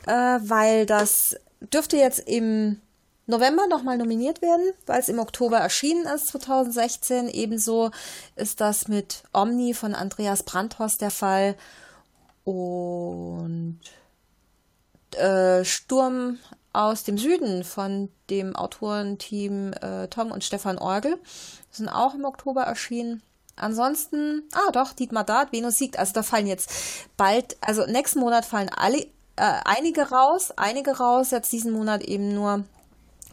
äh, weil das dürfte jetzt im November nochmal nominiert werden, weil es im Oktober erschienen ist, 2016. Ebenso ist das mit Omni von Andreas Brandhorst der Fall. Und äh, Sturm aus dem Süden von dem Autorenteam äh, Tom und Stefan Orgel. Sind auch im Oktober erschienen. Ansonsten, ah doch, Dietmar Dart, Venus siegt. Also da fallen jetzt bald, also nächsten Monat fallen alle, äh, einige raus, einige raus, jetzt diesen Monat eben nur,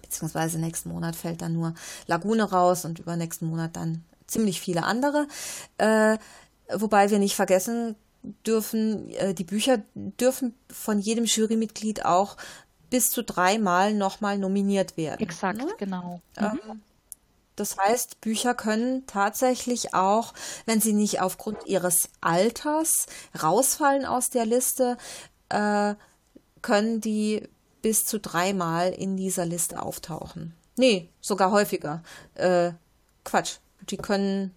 beziehungsweise nächsten Monat fällt dann nur Lagune raus und übernächsten Monat dann ziemlich viele andere. Äh, wobei wir nicht vergessen dürfen, äh, die Bücher dürfen von jedem Jurymitglied auch bis zu dreimal nochmal nominiert werden. Exakt, ne? genau. Ähm, mhm. Das heißt, Bücher können tatsächlich auch, wenn sie nicht aufgrund ihres Alters rausfallen aus der Liste, äh, können die bis zu dreimal in dieser Liste auftauchen. Nee, sogar häufiger. Äh, Quatsch. Die können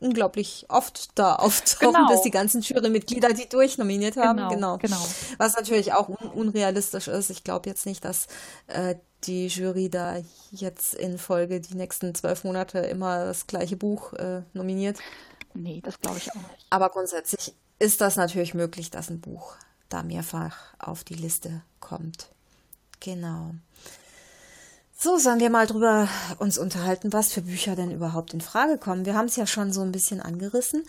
unglaublich oft da auftauchen, genau. dass die ganzen Jurymitglieder die durchnominiert haben. Genau, genau. genau. Was natürlich auch un unrealistisch ist. Ich glaube jetzt nicht, dass äh, die Jury da jetzt in Folge die nächsten zwölf Monate immer das gleiche Buch äh, nominiert. Nee, das glaube ich auch nicht. Aber grundsätzlich ist das natürlich möglich, dass ein Buch da mehrfach auf die Liste kommt. Genau. So, sollen wir mal drüber uns unterhalten, was für Bücher denn überhaupt in Frage kommen. Wir haben es ja schon so ein bisschen angerissen,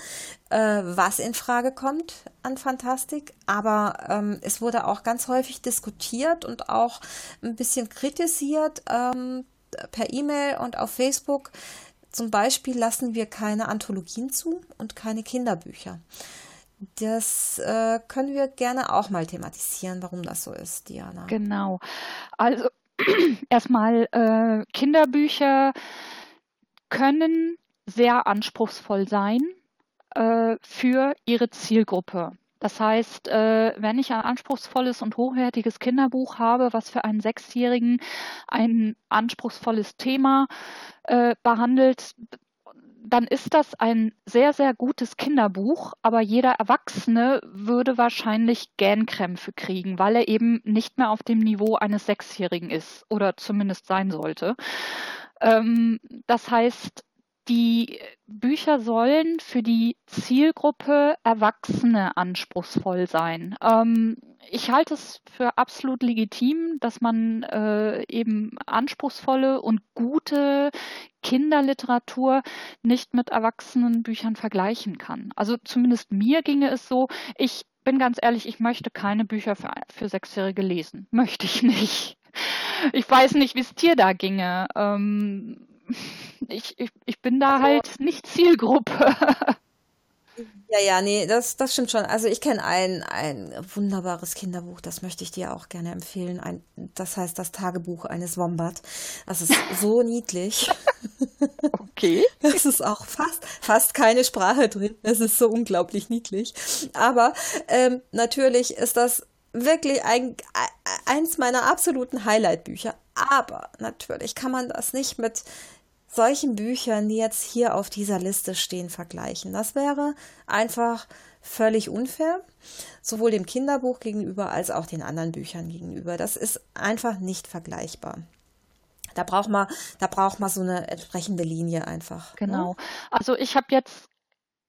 äh, was in Frage kommt an Fantastik, aber ähm, es wurde auch ganz häufig diskutiert und auch ein bisschen kritisiert ähm, per E-Mail und auf Facebook. Zum Beispiel lassen wir keine Anthologien zu und keine Kinderbücher. Das äh, können wir gerne auch mal thematisieren, warum das so ist, Diana. Genau. Also erstmal äh, Kinderbücher können sehr anspruchsvoll sein äh, für ihre Zielgruppe. Das heißt, äh, wenn ich ein anspruchsvolles und hochwertiges Kinderbuch habe, was für einen Sechsjährigen ein anspruchsvolles Thema äh, behandelt, dann ist das ein sehr, sehr gutes Kinderbuch, aber jeder Erwachsene würde wahrscheinlich Gähnkrämpfe kriegen, weil er eben nicht mehr auf dem Niveau eines Sechsjährigen ist oder zumindest sein sollte. Ähm, das heißt, die Bücher sollen für die Zielgruppe Erwachsene anspruchsvoll sein. Ähm, ich halte es für absolut legitim, dass man äh, eben anspruchsvolle und gute Kinderliteratur nicht mit Erwachsenenbüchern vergleichen kann. Also zumindest mir ginge es so, ich bin ganz ehrlich, ich möchte keine Bücher für, für Sechsjährige lesen. Möchte ich nicht. Ich weiß nicht, wie es dir da ginge. Ähm, ich, ich, ich bin da also, halt nicht Zielgruppe. Ja, ja, nee, das, das stimmt schon. Also ich kenne ein, ein wunderbares Kinderbuch, das möchte ich dir auch gerne empfehlen. Ein, das heißt Das Tagebuch eines Wombat. Das ist so niedlich. Okay. Es ist auch fast, fast keine Sprache drin. Es ist so unglaublich niedlich. Aber ähm, natürlich ist das wirklich ein, eins meiner absoluten Highlight-Bücher. Aber natürlich kann man das nicht mit solchen Büchern, die jetzt hier auf dieser Liste stehen, vergleichen. Das wäre einfach völlig unfair, sowohl dem Kinderbuch gegenüber als auch den anderen Büchern gegenüber. Das ist einfach nicht vergleichbar. Da braucht man, da braucht man so eine entsprechende Linie einfach. Ne? Genau. Also ich habe jetzt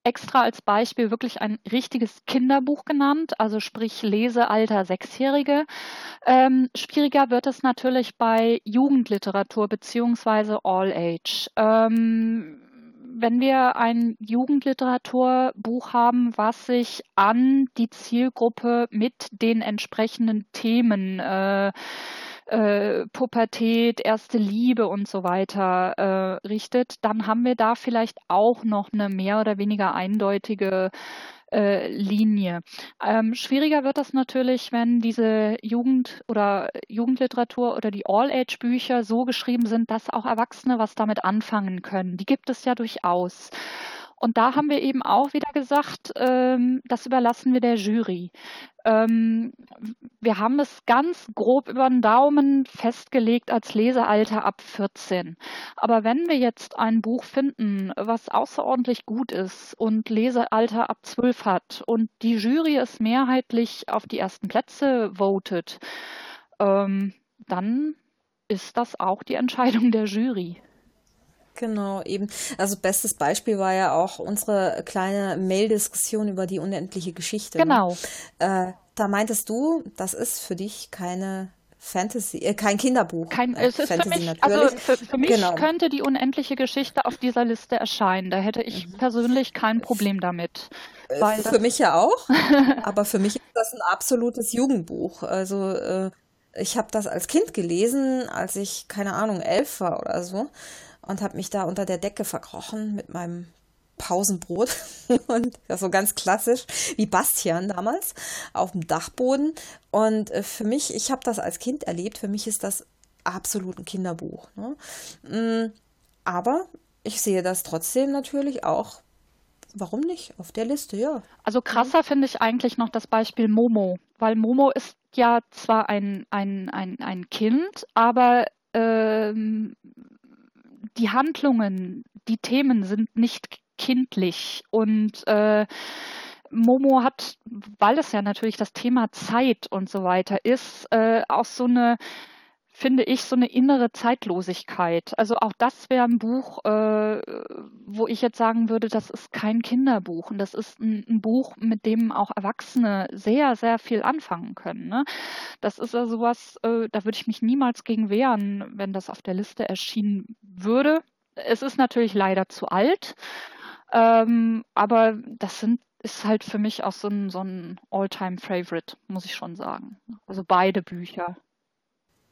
extra als Beispiel wirklich ein richtiges Kinderbuch genannt, also sprich Lesealter Sechsjährige. Ähm, schwieriger wird es natürlich bei Jugendliteratur beziehungsweise All Age. Ähm, wenn wir ein Jugendliteraturbuch haben, was sich an die Zielgruppe mit den entsprechenden Themen äh, äh, Pubertät, erste Liebe und so weiter äh, richtet, dann haben wir da vielleicht auch noch eine mehr oder weniger eindeutige äh, Linie. Ähm, schwieriger wird das natürlich, wenn diese Jugend- oder Jugendliteratur oder die All-Age-Bücher so geschrieben sind, dass auch Erwachsene was damit anfangen können. Die gibt es ja durchaus. Und da haben wir eben auch wieder gesagt, ähm, das überlassen wir der Jury. Ähm, wir haben es ganz grob über den Daumen festgelegt als Lesealter ab 14. Aber wenn wir jetzt ein Buch finden, was außerordentlich gut ist und Lesealter ab 12 hat und die Jury es mehrheitlich auf die ersten Plätze votet, ähm, dann ist das auch die Entscheidung der Jury. Genau, eben. Also bestes Beispiel war ja auch unsere kleine Mail-Diskussion über die unendliche Geschichte. Ne? Genau. Ne? Äh, da meintest du, das ist für dich keine Fantasy, äh, kein Kinderbuch. Kein, äh, es ist Fantasy für mich, natürlich. Also für, für mich genau. könnte die unendliche Geschichte auf dieser Liste erscheinen. Da hätte ich mhm. persönlich kein Problem damit. Äh, weil für mich ja auch, aber für mich ist das ein absolutes Jugendbuch. Also äh, ich habe das als Kind gelesen, als ich keine Ahnung elf war oder so und habe mich da unter der Decke verkrochen mit meinem Pausenbrot und ja, so ganz klassisch wie Bastian damals auf dem Dachboden. Und äh, für mich, ich habe das als Kind erlebt, für mich ist das absolut ein Kinderbuch. Ne? Mm, aber ich sehe das trotzdem natürlich auch. Warum nicht? Auf der Liste, ja. Also krasser mhm. finde ich eigentlich noch das Beispiel Momo, weil Momo ist ja zwar ein, ein, ein, ein Kind, aber ähm, die Handlungen, die Themen sind nicht kindlich und äh, Momo hat, weil es ja natürlich das Thema Zeit und so weiter ist, äh, auch so eine finde ich, so eine innere Zeitlosigkeit. Also auch das wäre ein Buch, äh, wo ich jetzt sagen würde, das ist kein Kinderbuch und das ist ein, ein Buch, mit dem auch Erwachsene sehr, sehr viel anfangen können. Ne? Das ist also was, äh, da würde ich mich niemals gegen wehren, wenn das auf der Liste erschienen würde. Es ist natürlich leider zu alt, ähm, aber das sind ist halt für mich auch so ein, so ein All-Time-Favorite, muss ich schon sagen. Also beide Bücher.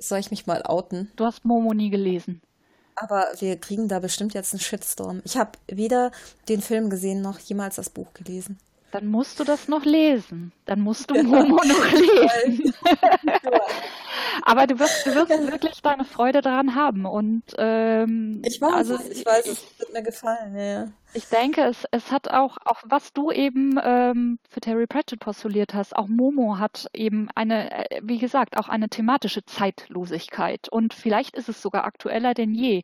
Soll ich mich mal outen? Du hast Momo nie gelesen. Aber wir kriegen da bestimmt jetzt einen Shitstorm. Ich habe weder den Film gesehen noch jemals das Buch gelesen. Dann musst du das noch lesen. Dann musst du Momo noch lesen. Aber du wirst, du wirst wirklich deine Freude daran haben. Und ähm, ich weiß, also, ich weiß, es wird mir gefallen. Ja. Ich denke, es, es hat auch, auch was du eben ähm, für Terry Pratchett postuliert hast, auch Momo hat eben eine, äh, wie gesagt, auch eine thematische Zeitlosigkeit. Und vielleicht ist es sogar aktueller denn je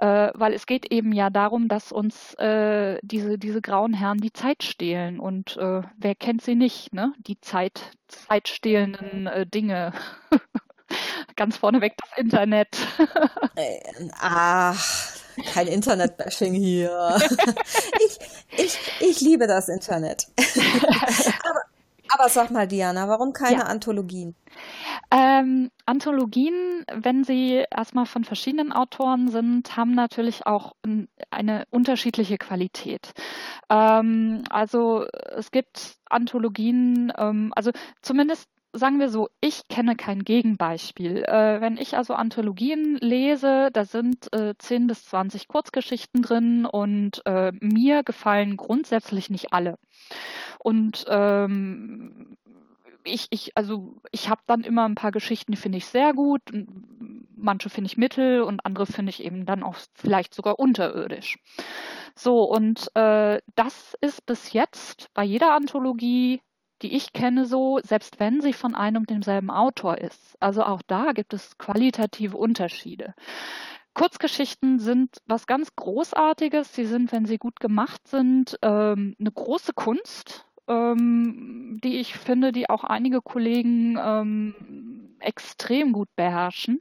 äh, weil es geht eben ja darum, dass uns äh, diese, diese grauen Herren die Zeit stehlen. Und äh, wer kennt sie nicht, ne? Die Zeit, zeitstehlenden äh, Dinge. Ganz vorneweg das Internet. Äh, ach, kein Internet-Bashing hier. ich, ich, ich liebe das Internet. aber, aber sag mal, Diana, warum keine ja. Anthologien? Ähm, Anthologien, wenn sie erstmal von verschiedenen Autoren sind, haben natürlich auch eine unterschiedliche Qualität. Ähm, also es gibt Anthologien, ähm, also zumindest sagen wir so, ich kenne kein Gegenbeispiel. Äh, wenn ich also Anthologien lese, da sind äh, 10 bis 20 Kurzgeschichten drin und äh, mir gefallen grundsätzlich nicht alle. Und ähm, ich, ich, also ich habe dann immer ein paar Geschichten, die finde ich sehr gut, manche finde ich mittel und andere finde ich eben dann auch vielleicht sogar unterirdisch. So, und äh, das ist bis jetzt bei jeder Anthologie, die ich kenne, so, selbst wenn sie von einem und demselben Autor ist. Also auch da gibt es qualitative Unterschiede. Kurzgeschichten sind was ganz Großartiges. Sie sind, wenn sie gut gemacht sind, ähm, eine große Kunst ähm, die ich finde, die auch einige Kollegen ähm, extrem gut beherrschen.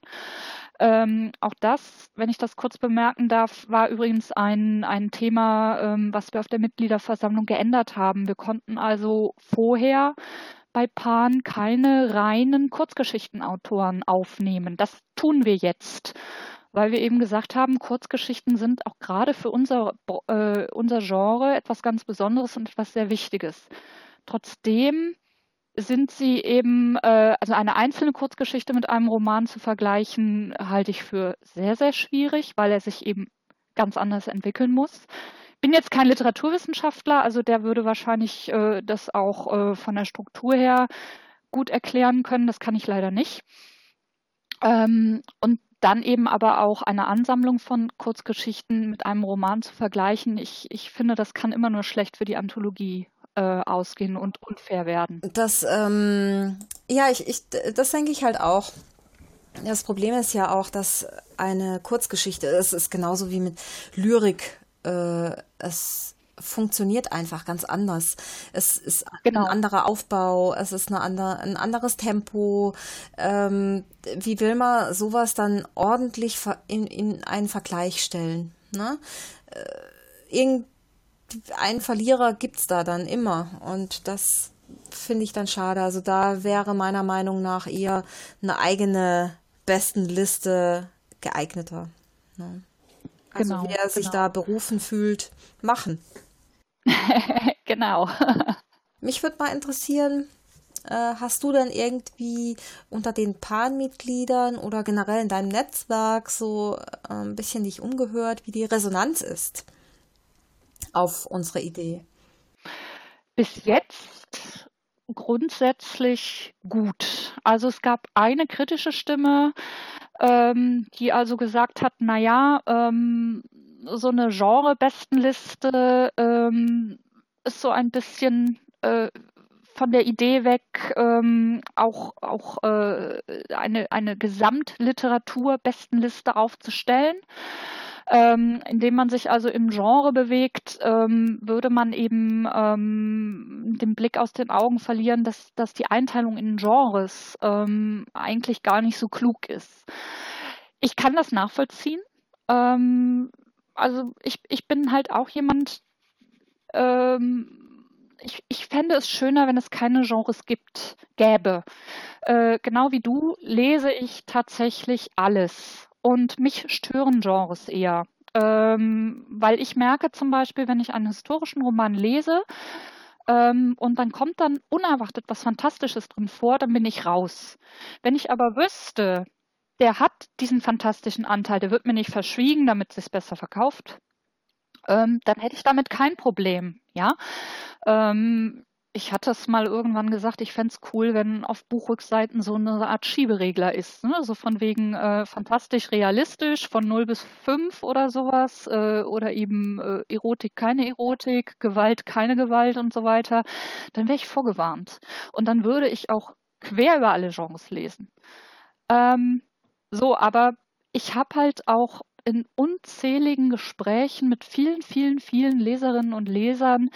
Ähm, auch das, wenn ich das kurz bemerken darf, war übrigens ein, ein Thema, ähm, was wir auf der Mitgliederversammlung geändert haben. Wir konnten also vorher bei Pan keine reinen Kurzgeschichtenautoren aufnehmen. Das tun wir jetzt weil wir eben gesagt haben, Kurzgeschichten sind auch gerade für unser, äh, unser Genre etwas ganz Besonderes und etwas sehr Wichtiges. Trotzdem sind sie eben, äh, also eine einzelne Kurzgeschichte mit einem Roman zu vergleichen, halte ich für sehr, sehr schwierig, weil er sich eben ganz anders entwickeln muss. Bin jetzt kein Literaturwissenschaftler, also der würde wahrscheinlich äh, das auch äh, von der Struktur her gut erklären können. Das kann ich leider nicht. Ähm, und dann eben aber auch eine Ansammlung von Kurzgeschichten mit einem Roman zu vergleichen, ich, ich finde, das kann immer nur schlecht für die Anthologie äh, ausgehen und unfair werden. Das, ähm, ja, ich, ich, das denke ich halt auch. Das Problem ist ja auch, dass eine Kurzgeschichte, es ist genauso wie mit Lyrik, äh, es funktioniert einfach ganz anders. Es ist genau. ein anderer Aufbau, es ist eine andere, ein anderes Tempo. Ähm, wie will man sowas dann ordentlich in, in einen Vergleich stellen? Ne? Äh, irgendeinen Verlierer gibt's da dann immer und das finde ich dann schade. Also da wäre meiner Meinung nach eher eine eigene Bestenliste geeigneter. Ne? Also genau, wer sich genau. da berufen fühlt, machen. genau. Mich würde mal interessieren, äh, hast du denn irgendwie unter den PAN-Mitgliedern oder generell in deinem Netzwerk so äh, ein bisschen dich umgehört, wie die Resonanz ist auf unsere Idee? Bis jetzt grundsätzlich gut. Also es gab eine kritische Stimme, ähm, die also gesagt hat, naja, ähm, so eine Genre-Bestenliste ähm, ist so ein bisschen äh, von der Idee weg, ähm, auch, auch äh, eine, eine Gesamtliteratur-Bestenliste aufzustellen. Ähm, indem man sich also im Genre bewegt, ähm, würde man eben ähm, den Blick aus den Augen verlieren, dass, dass die Einteilung in Genres ähm, eigentlich gar nicht so klug ist. Ich kann das nachvollziehen. Ähm, also ich, ich bin halt auch jemand, ähm, ich, ich fände es schöner, wenn es keine Genres gibt, gäbe. Äh, genau wie du lese ich tatsächlich alles. Und mich stören Genres eher. Ähm, weil ich merke zum Beispiel, wenn ich einen historischen Roman lese, ähm, und dann kommt dann unerwartet was Fantastisches drin vor, dann bin ich raus. Wenn ich aber wüsste, der hat diesen fantastischen Anteil, der wird mir nicht verschwiegen, damit es sich besser verkauft, ähm, dann hätte ich damit kein Problem. Ja. Ähm, ich hatte es mal irgendwann gesagt, ich fände es cool, wenn auf Buchrückseiten so eine Art Schieberegler ist. Ne? So von wegen äh, fantastisch realistisch, von 0 bis 5 oder sowas. Äh, oder eben äh, Erotik, keine Erotik, Gewalt, keine Gewalt und so weiter. Dann wäre ich vorgewarnt. Und dann würde ich auch quer über alle Genres lesen. Ähm, so, aber ich habe halt auch in unzähligen Gesprächen mit vielen, vielen, vielen Leserinnen und Lesern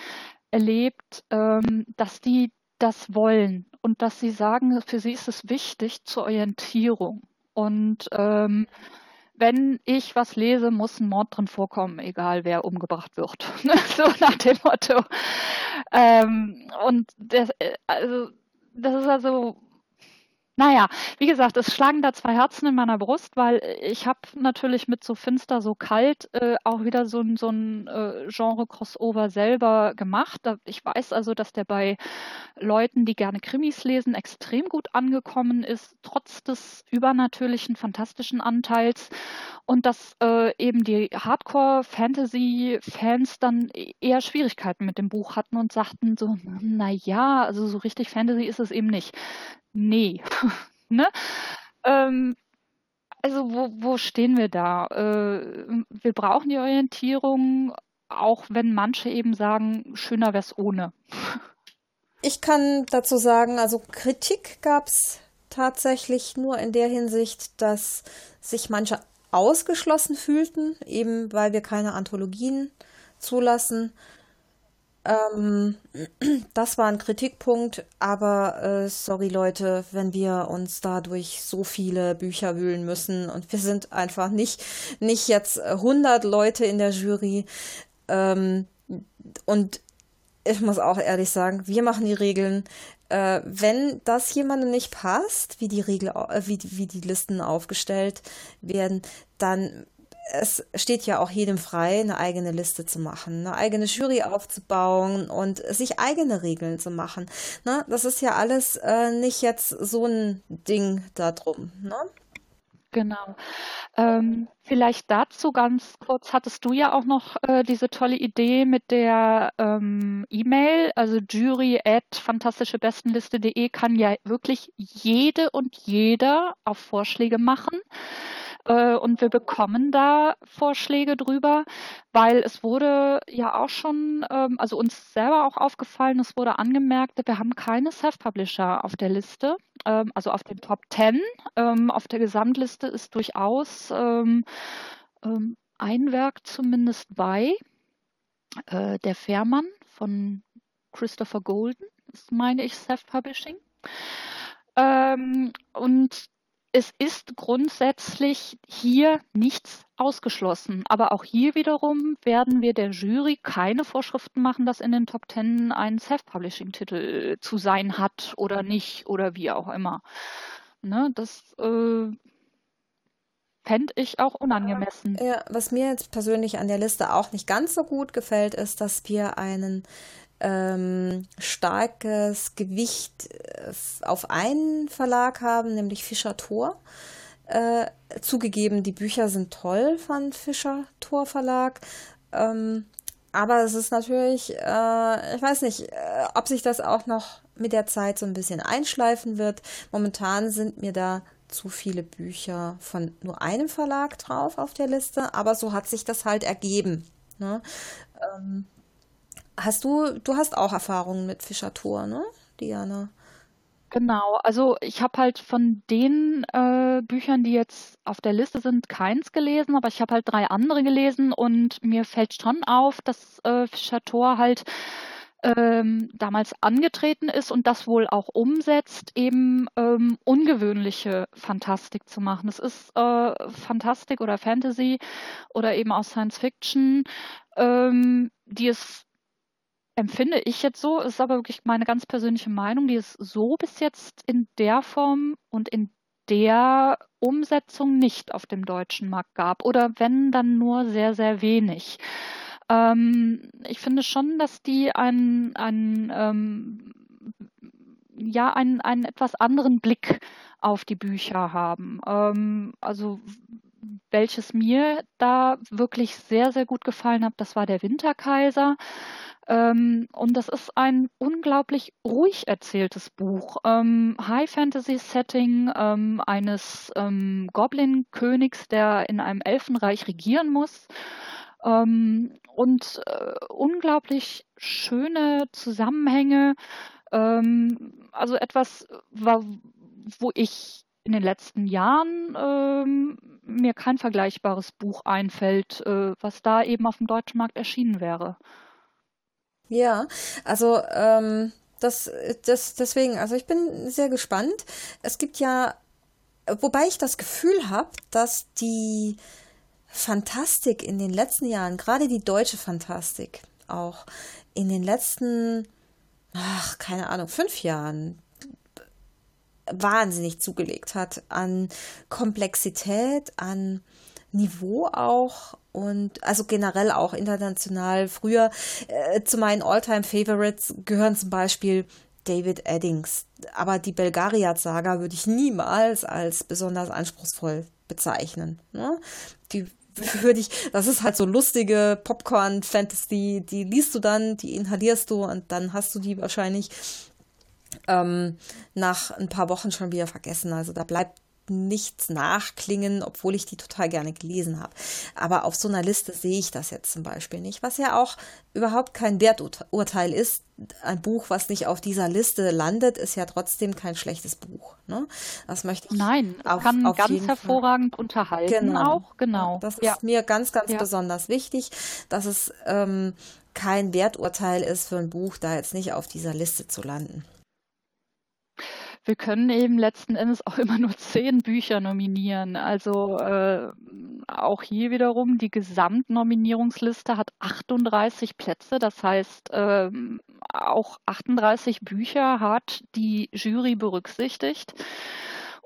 erlebt, ähm, dass die das wollen und dass sie sagen, für sie ist es wichtig zur Orientierung. Und ähm, wenn ich was lese, muss ein Mord drin vorkommen, egal wer umgebracht wird. so nach dem Motto. Ähm, und das, äh, also, das ist also naja, wie gesagt, es schlagen da zwei Herzen in meiner Brust, weil ich habe natürlich mit so finster, so kalt äh, auch wieder so ein, so ein äh, Genre-Crossover selber gemacht. Ich weiß also, dass der bei Leuten, die gerne Krimis lesen, extrem gut angekommen ist, trotz des übernatürlichen, fantastischen Anteils. Und dass äh, eben die Hardcore-Fantasy-Fans dann eher Schwierigkeiten mit dem Buch hatten und sagten so, naja, also so richtig Fantasy ist es eben nicht nee. ne? Ähm, also wo, wo stehen wir da? Äh, wir brauchen die Orientierung, auch wenn manche eben sagen, schöner wäre es ohne. Ich kann dazu sagen, also Kritik gab es tatsächlich nur in der Hinsicht, dass sich manche ausgeschlossen fühlten, eben weil wir keine Anthologien zulassen. Ähm, das war ein Kritikpunkt, aber äh, sorry Leute, wenn wir uns da durch so viele Bücher wühlen müssen und wir sind einfach nicht, nicht jetzt 100 Leute in der Jury. Ähm, und ich muss auch ehrlich sagen, wir machen die Regeln. Äh, wenn das jemandem nicht passt, wie die Regel, äh, wie, wie die Listen aufgestellt werden, dann es steht ja auch jedem frei, eine eigene Liste zu machen, eine eigene Jury aufzubauen und sich eigene Regeln zu machen. Ne? Das ist ja alles äh, nicht jetzt so ein Ding da drum. Ne? Genau. Ähm, vielleicht dazu ganz kurz, hattest du ja auch noch äh, diese tolle Idee mit der ähm, E-Mail, also jury at fantastischebestenliste.de kann ja wirklich jede und jeder auf Vorschläge machen. Äh, und wir bekommen da Vorschläge drüber, weil es wurde ja auch schon, ähm, also uns selber auch aufgefallen, es wurde angemerkt, wir haben keine Self-Publisher auf der Liste, ähm, also auf den Top 10. Ähm, auf der Gesamtliste ist durchaus ein Werk zumindest bei. Äh, der Fährmann von Christopher Golden ist, meine ich, Self-Publishing. und es ist grundsätzlich hier nichts ausgeschlossen. Aber auch hier wiederum werden wir der Jury keine Vorschriften machen, dass in den Top Ten ein Self-Publishing-Titel zu sein hat oder nicht oder wie auch immer. Ne, das äh, fände ich auch unangemessen. Ja, was mir jetzt persönlich an der Liste auch nicht ganz so gut gefällt, ist, dass wir einen ähm, starkes Gewicht äh, auf einen Verlag haben, nämlich Fischer Thor. Äh, zugegeben, die Bücher sind toll von Fischer Thor Verlag. Ähm, aber es ist natürlich, äh, ich weiß nicht, äh, ob sich das auch noch mit der Zeit so ein bisschen einschleifen wird. Momentan sind mir da zu viele Bücher von nur einem Verlag drauf auf der Liste, aber so hat sich das halt ergeben. Ne? Ähm, Hast du, du hast auch Erfahrungen mit Fischer Tor, ne, Diana? Genau, also ich habe halt von den äh, Büchern, die jetzt auf der Liste sind, keins gelesen, aber ich habe halt drei andere gelesen und mir fällt schon auf, dass äh, Fischer Tor halt ähm, damals angetreten ist und das wohl auch umsetzt, eben ähm, ungewöhnliche Fantastik zu machen. Es ist äh, Fantastik oder Fantasy oder eben auch Science Fiction, ähm, die es empfinde ich jetzt so, ist aber wirklich meine ganz persönliche Meinung, die es so bis jetzt in der Form und in der Umsetzung nicht auf dem deutschen Markt gab. Oder wenn, dann nur sehr, sehr wenig. Ähm, ich finde schon, dass die einen, einen, ähm, ja, einen, einen etwas anderen Blick auf die Bücher haben. Ähm, also welches mir da wirklich sehr, sehr gut gefallen hat, das war der Winterkaiser. Ähm, und das ist ein unglaublich ruhig erzähltes Buch. Ähm, High Fantasy Setting ähm, eines Goblin-Königs, der in einem Elfenreich regieren muss. Und äh, unglaublich schöne Zusammenhänge. Also etwas, wo ich in den letzten Jahren ähm, mir kein vergleichbares Buch einfällt, äh, was da eben auf dem deutschen Markt erschienen wäre. Ja, also ähm, das, das deswegen, also ich bin sehr gespannt. Es gibt ja, wobei ich das Gefühl habe, dass die Fantastik in den letzten Jahren, gerade die deutsche Fantastik, auch in den letzten, ach, keine Ahnung, fünf Jahren wahnsinnig zugelegt hat an Komplexität, an Niveau auch und also generell auch international. Früher äh, zu meinen Alltime favorites gehören zum Beispiel David Eddings. Aber die Belgariad-Saga würde ich niemals als besonders anspruchsvoll bezeichnen. Ne? Die würde ich, das ist halt so lustige Popcorn-Fantasy, die liest du dann, die inhalierst du und dann hast du die wahrscheinlich ähm, nach ein paar Wochen schon wieder vergessen. Also da bleibt nichts nachklingen, obwohl ich die total gerne gelesen habe. Aber auf so einer Liste sehe ich das jetzt zum Beispiel nicht, was ja auch überhaupt kein Werturteil ist. Ein Buch, was nicht auf dieser Liste landet, ist ja trotzdem kein schlechtes Buch. Ne? Das möchte ich. Nein, auf, kann auf ganz hervorragend Fall. unterhalten genau. auch. Genau. Das ist ja. mir ganz, ganz ja. besonders wichtig, dass es ähm, kein Werturteil ist für ein Buch, da jetzt nicht auf dieser Liste zu landen wir können eben letzten Endes auch immer nur zehn Bücher nominieren. Also äh, auch hier wiederum, die Gesamtnominierungsliste hat 38 Plätze. Das heißt, äh, auch 38 Bücher hat die Jury berücksichtigt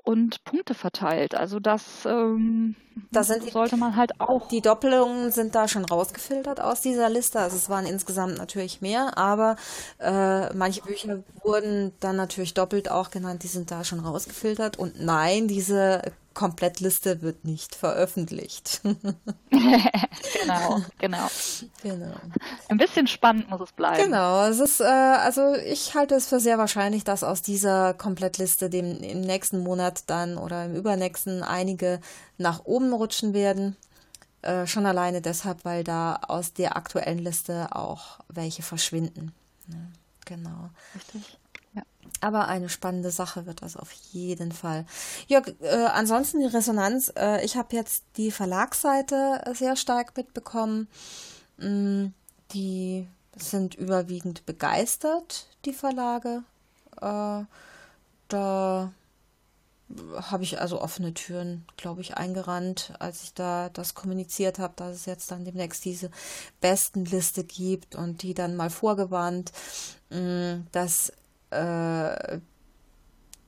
und Punkte verteilt. Also das, ähm, da die, sollte man halt auch. Die Doppelungen sind da schon rausgefiltert aus dieser Liste. Also es waren insgesamt natürlich mehr, aber äh, manche Bücher wurden dann natürlich doppelt auch genannt. Die sind da schon rausgefiltert. Und nein, diese Komplettliste wird nicht veröffentlicht. genau, genau. Genau. Ein bisschen spannend muss es bleiben. Genau, es ist, äh, also ich halte es für sehr wahrscheinlich, dass aus dieser Komplettliste dem, im nächsten Monat dann oder im übernächsten einige nach oben rutschen werden. Äh, schon alleine deshalb, weil da aus der aktuellen Liste auch welche verschwinden. Ja, genau. Richtig. Aber eine spannende Sache wird das auf jeden Fall. Ja, äh, ansonsten die Resonanz. Äh, ich habe jetzt die Verlagsseite sehr stark mitbekommen. Mm, die sind überwiegend begeistert, die Verlage. Äh, da habe ich also offene Türen, glaube ich, eingerannt, als ich da das kommuniziert habe, dass es jetzt dann demnächst diese Bestenliste gibt und die dann mal vorgewarnt, mm, dass äh,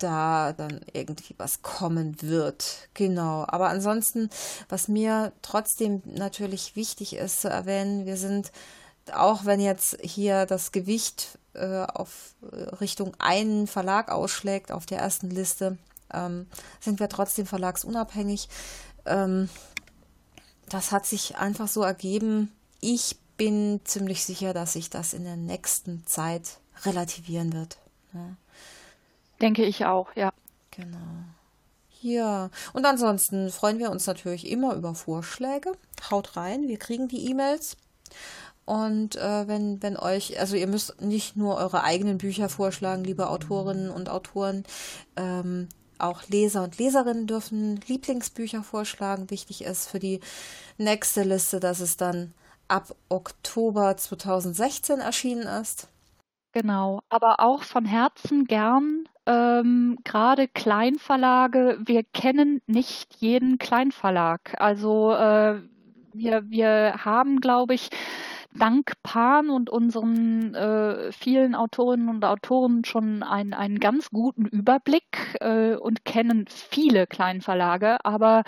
da dann irgendwie was kommen wird. Genau. Aber ansonsten, was mir trotzdem natürlich wichtig ist zu erwähnen, wir sind, auch wenn jetzt hier das Gewicht äh, auf Richtung einen Verlag ausschlägt auf der ersten Liste, ähm, sind wir trotzdem verlagsunabhängig. Ähm, das hat sich einfach so ergeben. Ich bin ziemlich sicher, dass sich das in der nächsten Zeit relativieren wird. Ja. Denke ich auch, ja. Genau. Ja, und ansonsten freuen wir uns natürlich immer über Vorschläge. Haut rein, wir kriegen die E-Mails. Und äh, wenn, wenn euch, also ihr müsst nicht nur eure eigenen Bücher vorschlagen, liebe Autorinnen und Autoren, ähm, auch Leser und Leserinnen dürfen Lieblingsbücher vorschlagen. Wichtig ist für die nächste Liste, dass es dann ab Oktober 2016 erschienen ist. Genau, aber auch von Herzen gern, ähm, gerade Kleinverlage. Wir kennen nicht jeden Kleinverlag. Also äh, wir, wir haben, glaube ich, dank Pan und unseren äh, vielen Autorinnen und Autoren schon ein, einen ganz guten Überblick äh, und kennen viele Kleinverlage. Aber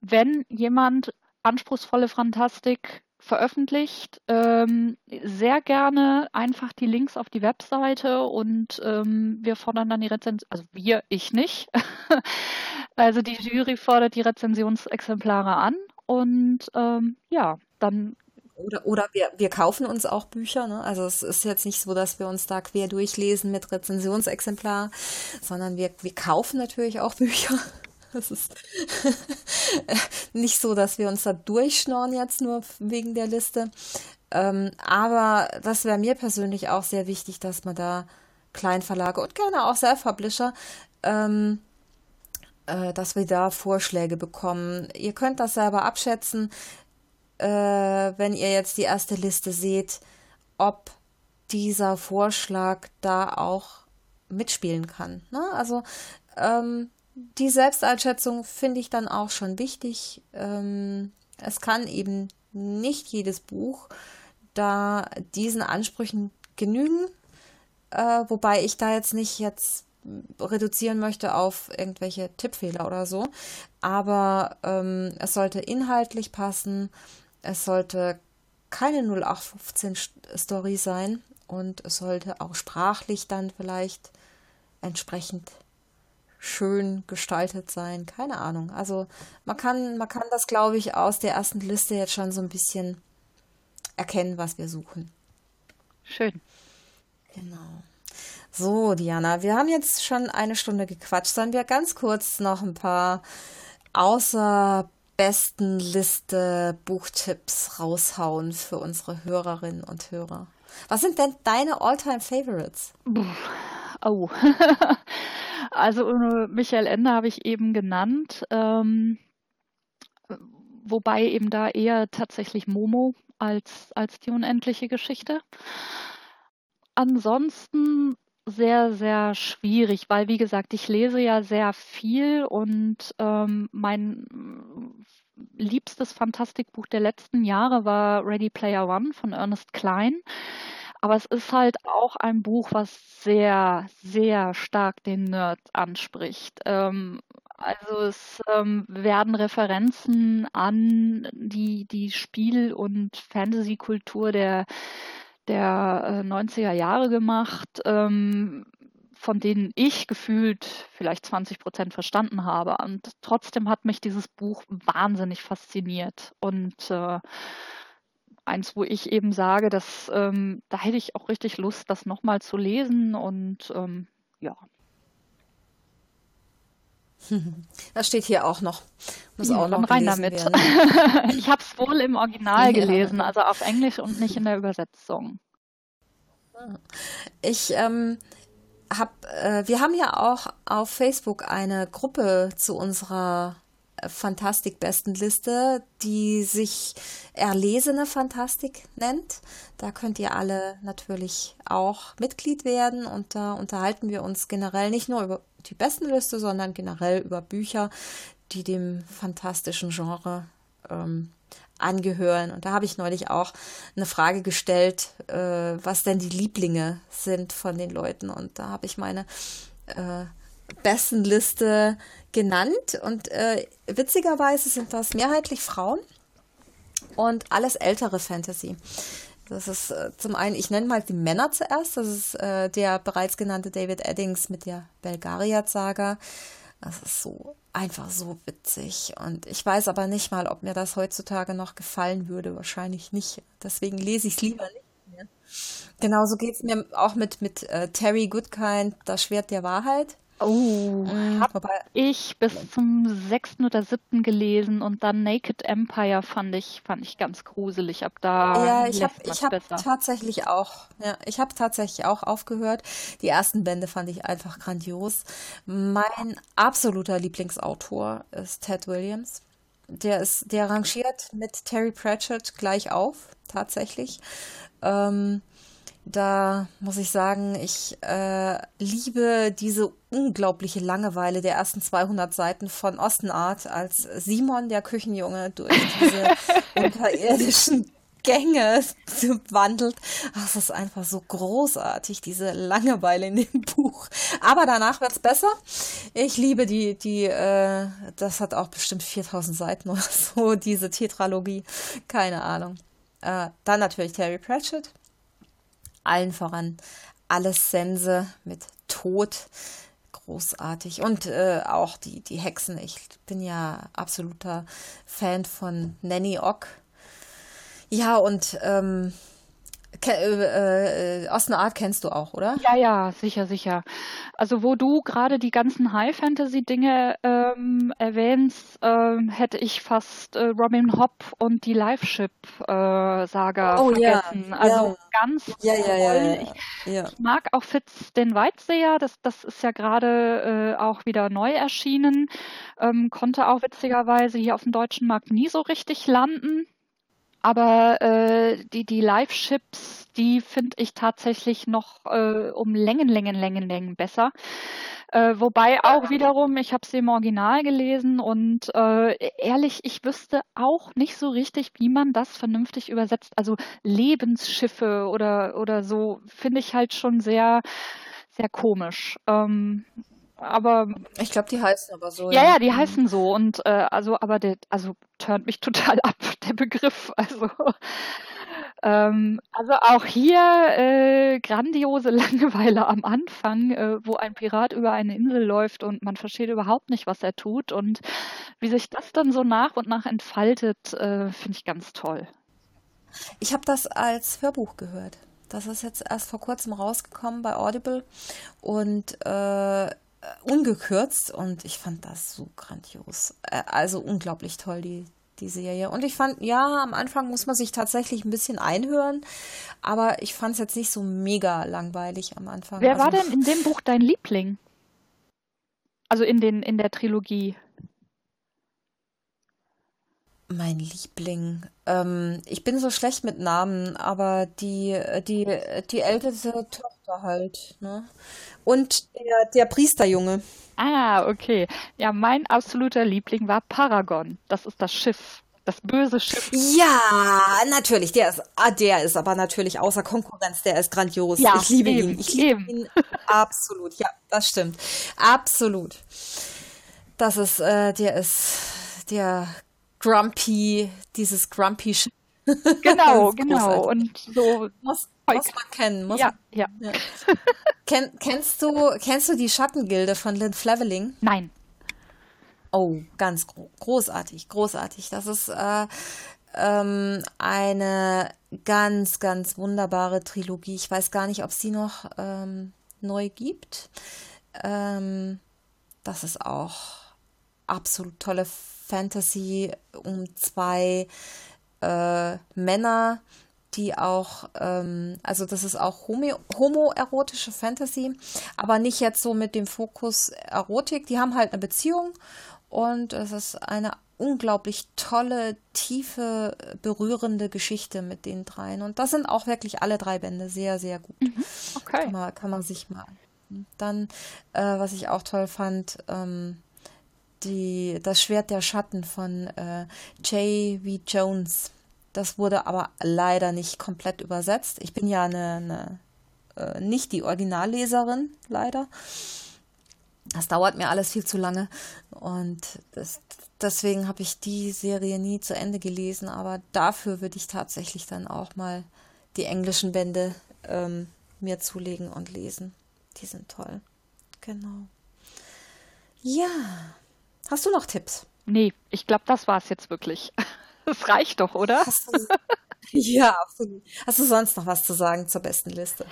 wenn jemand anspruchsvolle Fantastik veröffentlicht. Ähm, sehr gerne einfach die Links auf die Webseite und ähm, wir fordern dann die Rezension, also wir, ich nicht. also die Jury fordert die Rezensionsexemplare an und ähm, ja, dann oder, oder wir, wir kaufen uns auch Bücher. Ne? Also es ist jetzt nicht so, dass wir uns da quer durchlesen mit Rezensionsexemplar, sondern wir, wir kaufen natürlich auch Bücher. Es ist nicht so, dass wir uns da durchschnorren jetzt nur wegen der Liste. Ähm, aber das wäre mir persönlich auch sehr wichtig, dass man da Kleinverlage und gerne auch Self-Publisher, ähm, äh, dass wir da Vorschläge bekommen. Ihr könnt das selber abschätzen äh, wenn ihr jetzt die erste Liste seht, ob dieser Vorschlag da auch mitspielen kann. Ne? Also ähm, die Selbsteinschätzung finde ich dann auch schon wichtig. Ähm, es kann eben nicht jedes Buch da diesen Ansprüchen genügen, äh, wobei ich da jetzt nicht jetzt reduzieren möchte auf irgendwelche Tippfehler oder so. Aber ähm, es sollte inhaltlich passen, es sollte keine 0815-Story sein und es sollte auch sprachlich dann vielleicht entsprechend schön gestaltet sein. Keine Ahnung. Also man kann, man kann das, glaube ich, aus der ersten Liste jetzt schon so ein bisschen erkennen, was wir suchen. Schön. Genau. So, Diana, wir haben jetzt schon eine Stunde gequatscht. Sollen wir ganz kurz noch ein paar außer besten Liste Buchtipps raushauen für unsere Hörerinnen und Hörer. Was sind denn deine Alltime favorites Oh. also Michael Ende habe ich eben genannt. Ähm, wobei eben da eher tatsächlich Momo als, als die unendliche Geschichte. Ansonsten sehr, sehr schwierig, weil wie gesagt, ich lese ja sehr viel und ähm, mein liebstes Fantastikbuch der letzten Jahre war Ready Player One von Ernest Klein. Aber es ist halt auch ein Buch, was sehr, sehr stark den Nerd anspricht. Ähm, also es ähm, werden Referenzen an die, die Spiel- und Fantasy-Kultur der der 90er äh, Jahre gemacht, ähm, von denen ich gefühlt vielleicht 20 Prozent verstanden habe. Und trotzdem hat mich dieses Buch wahnsinnig fasziniert. Und äh, eins, wo ich eben sage, dass ähm, da hätte ich auch richtig Lust, das nochmal zu lesen. Und ähm, ja. Das steht hier auch noch. Muss ja, auch noch rein damit. ich habe es wohl im Original gelesen, also auf Englisch und nicht in der Übersetzung. Ich ähm, habe, äh, wir haben ja auch auf Facebook eine Gruppe zu unserer Fantastik-Bestenliste, die sich Erlesene Fantastik nennt. Da könnt ihr alle natürlich auch Mitglied werden und da unterhalten wir uns generell nicht nur über die Bestenliste, sondern generell über Bücher, die dem fantastischen Genre ähm, angehören. Und da habe ich neulich auch eine Frage gestellt, äh, was denn die Lieblinge sind von den Leuten. Und da habe ich meine äh, besten Liste genannt. Und äh, witzigerweise sind das mehrheitlich Frauen und alles ältere Fantasy. Das ist äh, zum einen, ich nenne mal die Männer zuerst. Das ist äh, der bereits genannte David Eddings mit der Belgariad-Saga. Das ist so einfach so witzig. Und ich weiß aber nicht mal, ob mir das heutzutage noch gefallen würde. Wahrscheinlich nicht. Deswegen lese ich es lieber nicht. Genauso geht es mir auch mit, mit äh, Terry Goodkind, Das Schwert der Wahrheit. Oh, mhm, habe ich bis zum sechsten oder siebten gelesen und dann Naked Empire fand ich fand ich ganz gruselig. Ab da ja, ich habe ich habe tatsächlich auch ja, ich habe tatsächlich auch aufgehört. Die ersten Bände fand ich einfach grandios. Mein absoluter Lieblingsautor ist Ted Williams. Der ist der rangiert mit Terry Pratchett gleich auf tatsächlich. Ähm, da muss ich sagen, ich äh, liebe diese unglaubliche Langeweile der ersten 200 Seiten von Ostenart, als Simon, der Küchenjunge, durch diese unterirdischen Gänge wandelt. Ach, es ist einfach so großartig, diese Langeweile in dem Buch. Aber danach wird's besser. Ich liebe die, die, äh, das hat auch bestimmt 4000 Seiten oder so, diese Tetralogie. Keine Ahnung. Äh, dann natürlich Terry Pratchett. Allen voran alles Sense mit Tod. Großartig. Und äh, auch die, die Hexen. Ich bin ja absoluter Fan von Nanny Ock. Ja, und ähm, äh, äh, Art kennst du auch, oder? Ja, ja, sicher, sicher. Also wo du gerade die ganzen High-Fantasy-Dinge ähm, erwähnst, ähm, hätte ich fast äh, Robin Hobb und die Live-Ship-Saga äh, oh, vergessen. Ja, also ja. ganz ja, toll. Ja, ja, ich, ich, mag auch Fitz den Weitseher, das, das ist ja gerade äh, auch wieder neu erschienen, ähm, konnte auch witzigerweise hier auf dem deutschen Markt nie so richtig landen. Aber äh, die, die Live-Chips, die finde ich tatsächlich noch äh, um Längen, Längen, Längen, Längen besser. Äh, wobei auch wiederum, ich habe sie im Original gelesen und äh, ehrlich, ich wüsste auch nicht so richtig, wie man das vernünftig übersetzt. Also Lebensschiffe oder, oder so finde ich halt schon sehr, sehr komisch. Ähm, aber ich glaube, die heißen aber so. Ja, ja, die heißen so und äh, also, aber der, also turnt mich total ab der Begriff. Also, ähm, also auch hier äh, grandiose Langeweile am Anfang, äh, wo ein Pirat über eine Insel läuft und man versteht überhaupt nicht, was er tut und wie sich das dann so nach und nach entfaltet, äh, finde ich ganz toll. Ich habe das als Hörbuch gehört. Das ist jetzt erst vor kurzem rausgekommen bei Audible und äh, ungekürzt und ich fand das so grandios. Äh, also unglaublich toll, die, die Serie. Und ich fand, ja, am Anfang muss man sich tatsächlich ein bisschen einhören, aber ich fand es jetzt nicht so mega langweilig am Anfang. Wer also, war denn in dem Buch dein Liebling? Also in, den, in der Trilogie. Mein Liebling. Ähm, ich bin so schlecht mit Namen, aber die, die, die älteste Tochter halt, ne? Und der, der Priesterjunge. Ah, okay. Ja, mein absoluter Liebling war Paragon. Das ist das Schiff. Das böse Schiff. Ja, natürlich. Der ist, ah, der ist aber natürlich außer Konkurrenz. Der ist grandios. Ja, ich liebe eben, ihn. Ich liebe eben. ihn absolut. Ja, das stimmt. Absolut. Das ist, äh, der ist der Grumpy, dieses Grumpy Schiff. Genau, genau. Und so. Muss, muss man kennen. Muss ja, ja. ja. Ken, kennst, du, kennst du die Schattengilde von Lynn Fleveling? Nein. Oh, ganz gro großartig, großartig. Das ist äh, ähm, eine ganz, ganz wunderbare Trilogie. Ich weiß gar nicht, ob es die noch ähm, neu gibt. Ähm, das ist auch absolut tolle Fantasy um zwei äh, Männer, die auch, ähm, also das ist auch homo homoerotische Fantasy, aber nicht jetzt so mit dem Fokus Erotik. Die haben halt eine Beziehung und es ist eine unglaublich tolle, tiefe, berührende Geschichte mit den dreien. Und das sind auch wirklich alle drei Bände sehr, sehr gut. Mhm. Okay. Kann man, kann man sich mal. Dann, äh, was ich auch toll fand, ähm, die, das Schwert der Schatten von äh, J.V. Jones. Das wurde aber leider nicht komplett übersetzt. Ich bin ja eine, eine äh, nicht die Originalleserin, leider. Das dauert mir alles viel zu lange und das, deswegen habe ich die Serie nie zu Ende gelesen, aber dafür würde ich tatsächlich dann auch mal die englischen Bände ähm, mir zulegen und lesen. Die sind toll. Genau. Ja. Hast du noch Tipps? Nee, ich glaube, das war es jetzt wirklich. Das reicht doch, oder? Hast du, ja, absolut. Hast du sonst noch was zu sagen zur besten Liste?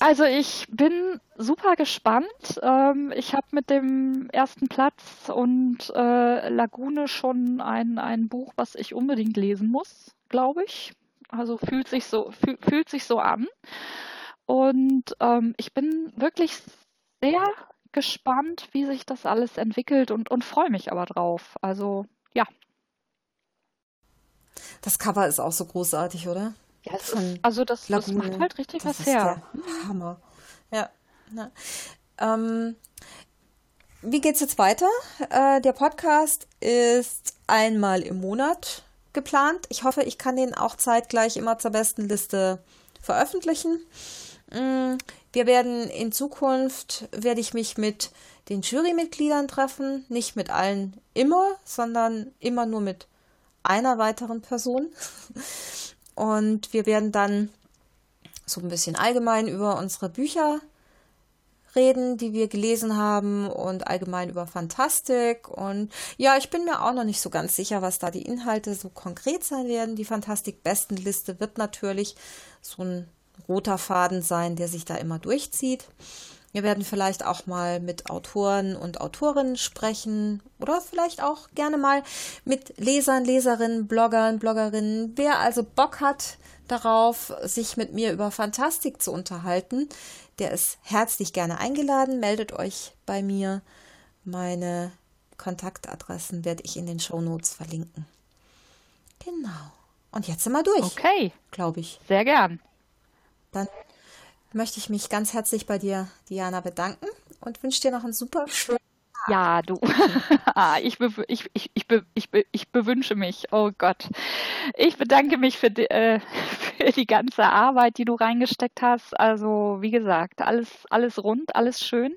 Also ich bin super gespannt. Ähm, ich habe mit dem ersten Platz und äh, Lagune schon ein, ein Buch, was ich unbedingt lesen muss, glaube ich. Also fühlt sich so, fühl, fühlt sich so an. Und ähm, ich bin wirklich sehr gespannt, wie sich das alles entwickelt und, und freue mich aber drauf. Also ja. Das Cover ist auch so großartig, oder? Ja, ist, also das, das, macht halt richtig das was her. Hammer. Ja. ja. Ähm, wie geht's jetzt weiter? Äh, der Podcast ist einmal im Monat geplant. Ich hoffe, ich kann den auch zeitgleich immer zur besten Liste veröffentlichen. Mm, wir werden in Zukunft, werde ich mich mit den Jurymitgliedern treffen, nicht mit allen immer, sondern immer nur mit einer weiteren Person. und wir werden dann so ein bisschen allgemein über unsere Bücher reden, die wir gelesen haben und allgemein über Fantastik. Und ja, ich bin mir auch noch nicht so ganz sicher, was da die Inhalte so konkret sein werden. Die Fantastik-Bestenliste wird natürlich so ein roter Faden sein, der sich da immer durchzieht. Wir werden vielleicht auch mal mit Autoren und Autorinnen sprechen oder vielleicht auch gerne mal mit Lesern, Leserinnen, Bloggern, Bloggerinnen. Wer also Bock hat darauf, sich mit mir über Fantastik zu unterhalten, der ist herzlich gerne eingeladen. Meldet euch bei mir. Meine Kontaktadressen werde ich in den Show Notes verlinken. Genau. Und jetzt sind wir durch. Okay. Glaube ich. Sehr gern. Dann möchte ich mich ganz herzlich bei dir, Diana, bedanken und wünsche dir noch einen super schönen ja, du. Ah, ich, be ich, ich, ich, be ich, be ich bewünsche mich. Oh Gott. Ich bedanke mich für die, äh, für die ganze Arbeit, die du reingesteckt hast. Also, wie gesagt, alles, alles rund, alles schön.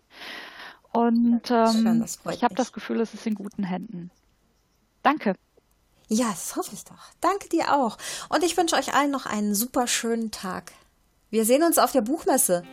Und ähm, schön, ich habe das Gefühl, es ist in guten Händen. Danke. Ja, das hoffe ich doch. Danke dir auch. Und ich wünsche euch allen noch einen super schönen Tag. Wir sehen uns auf der Buchmesse.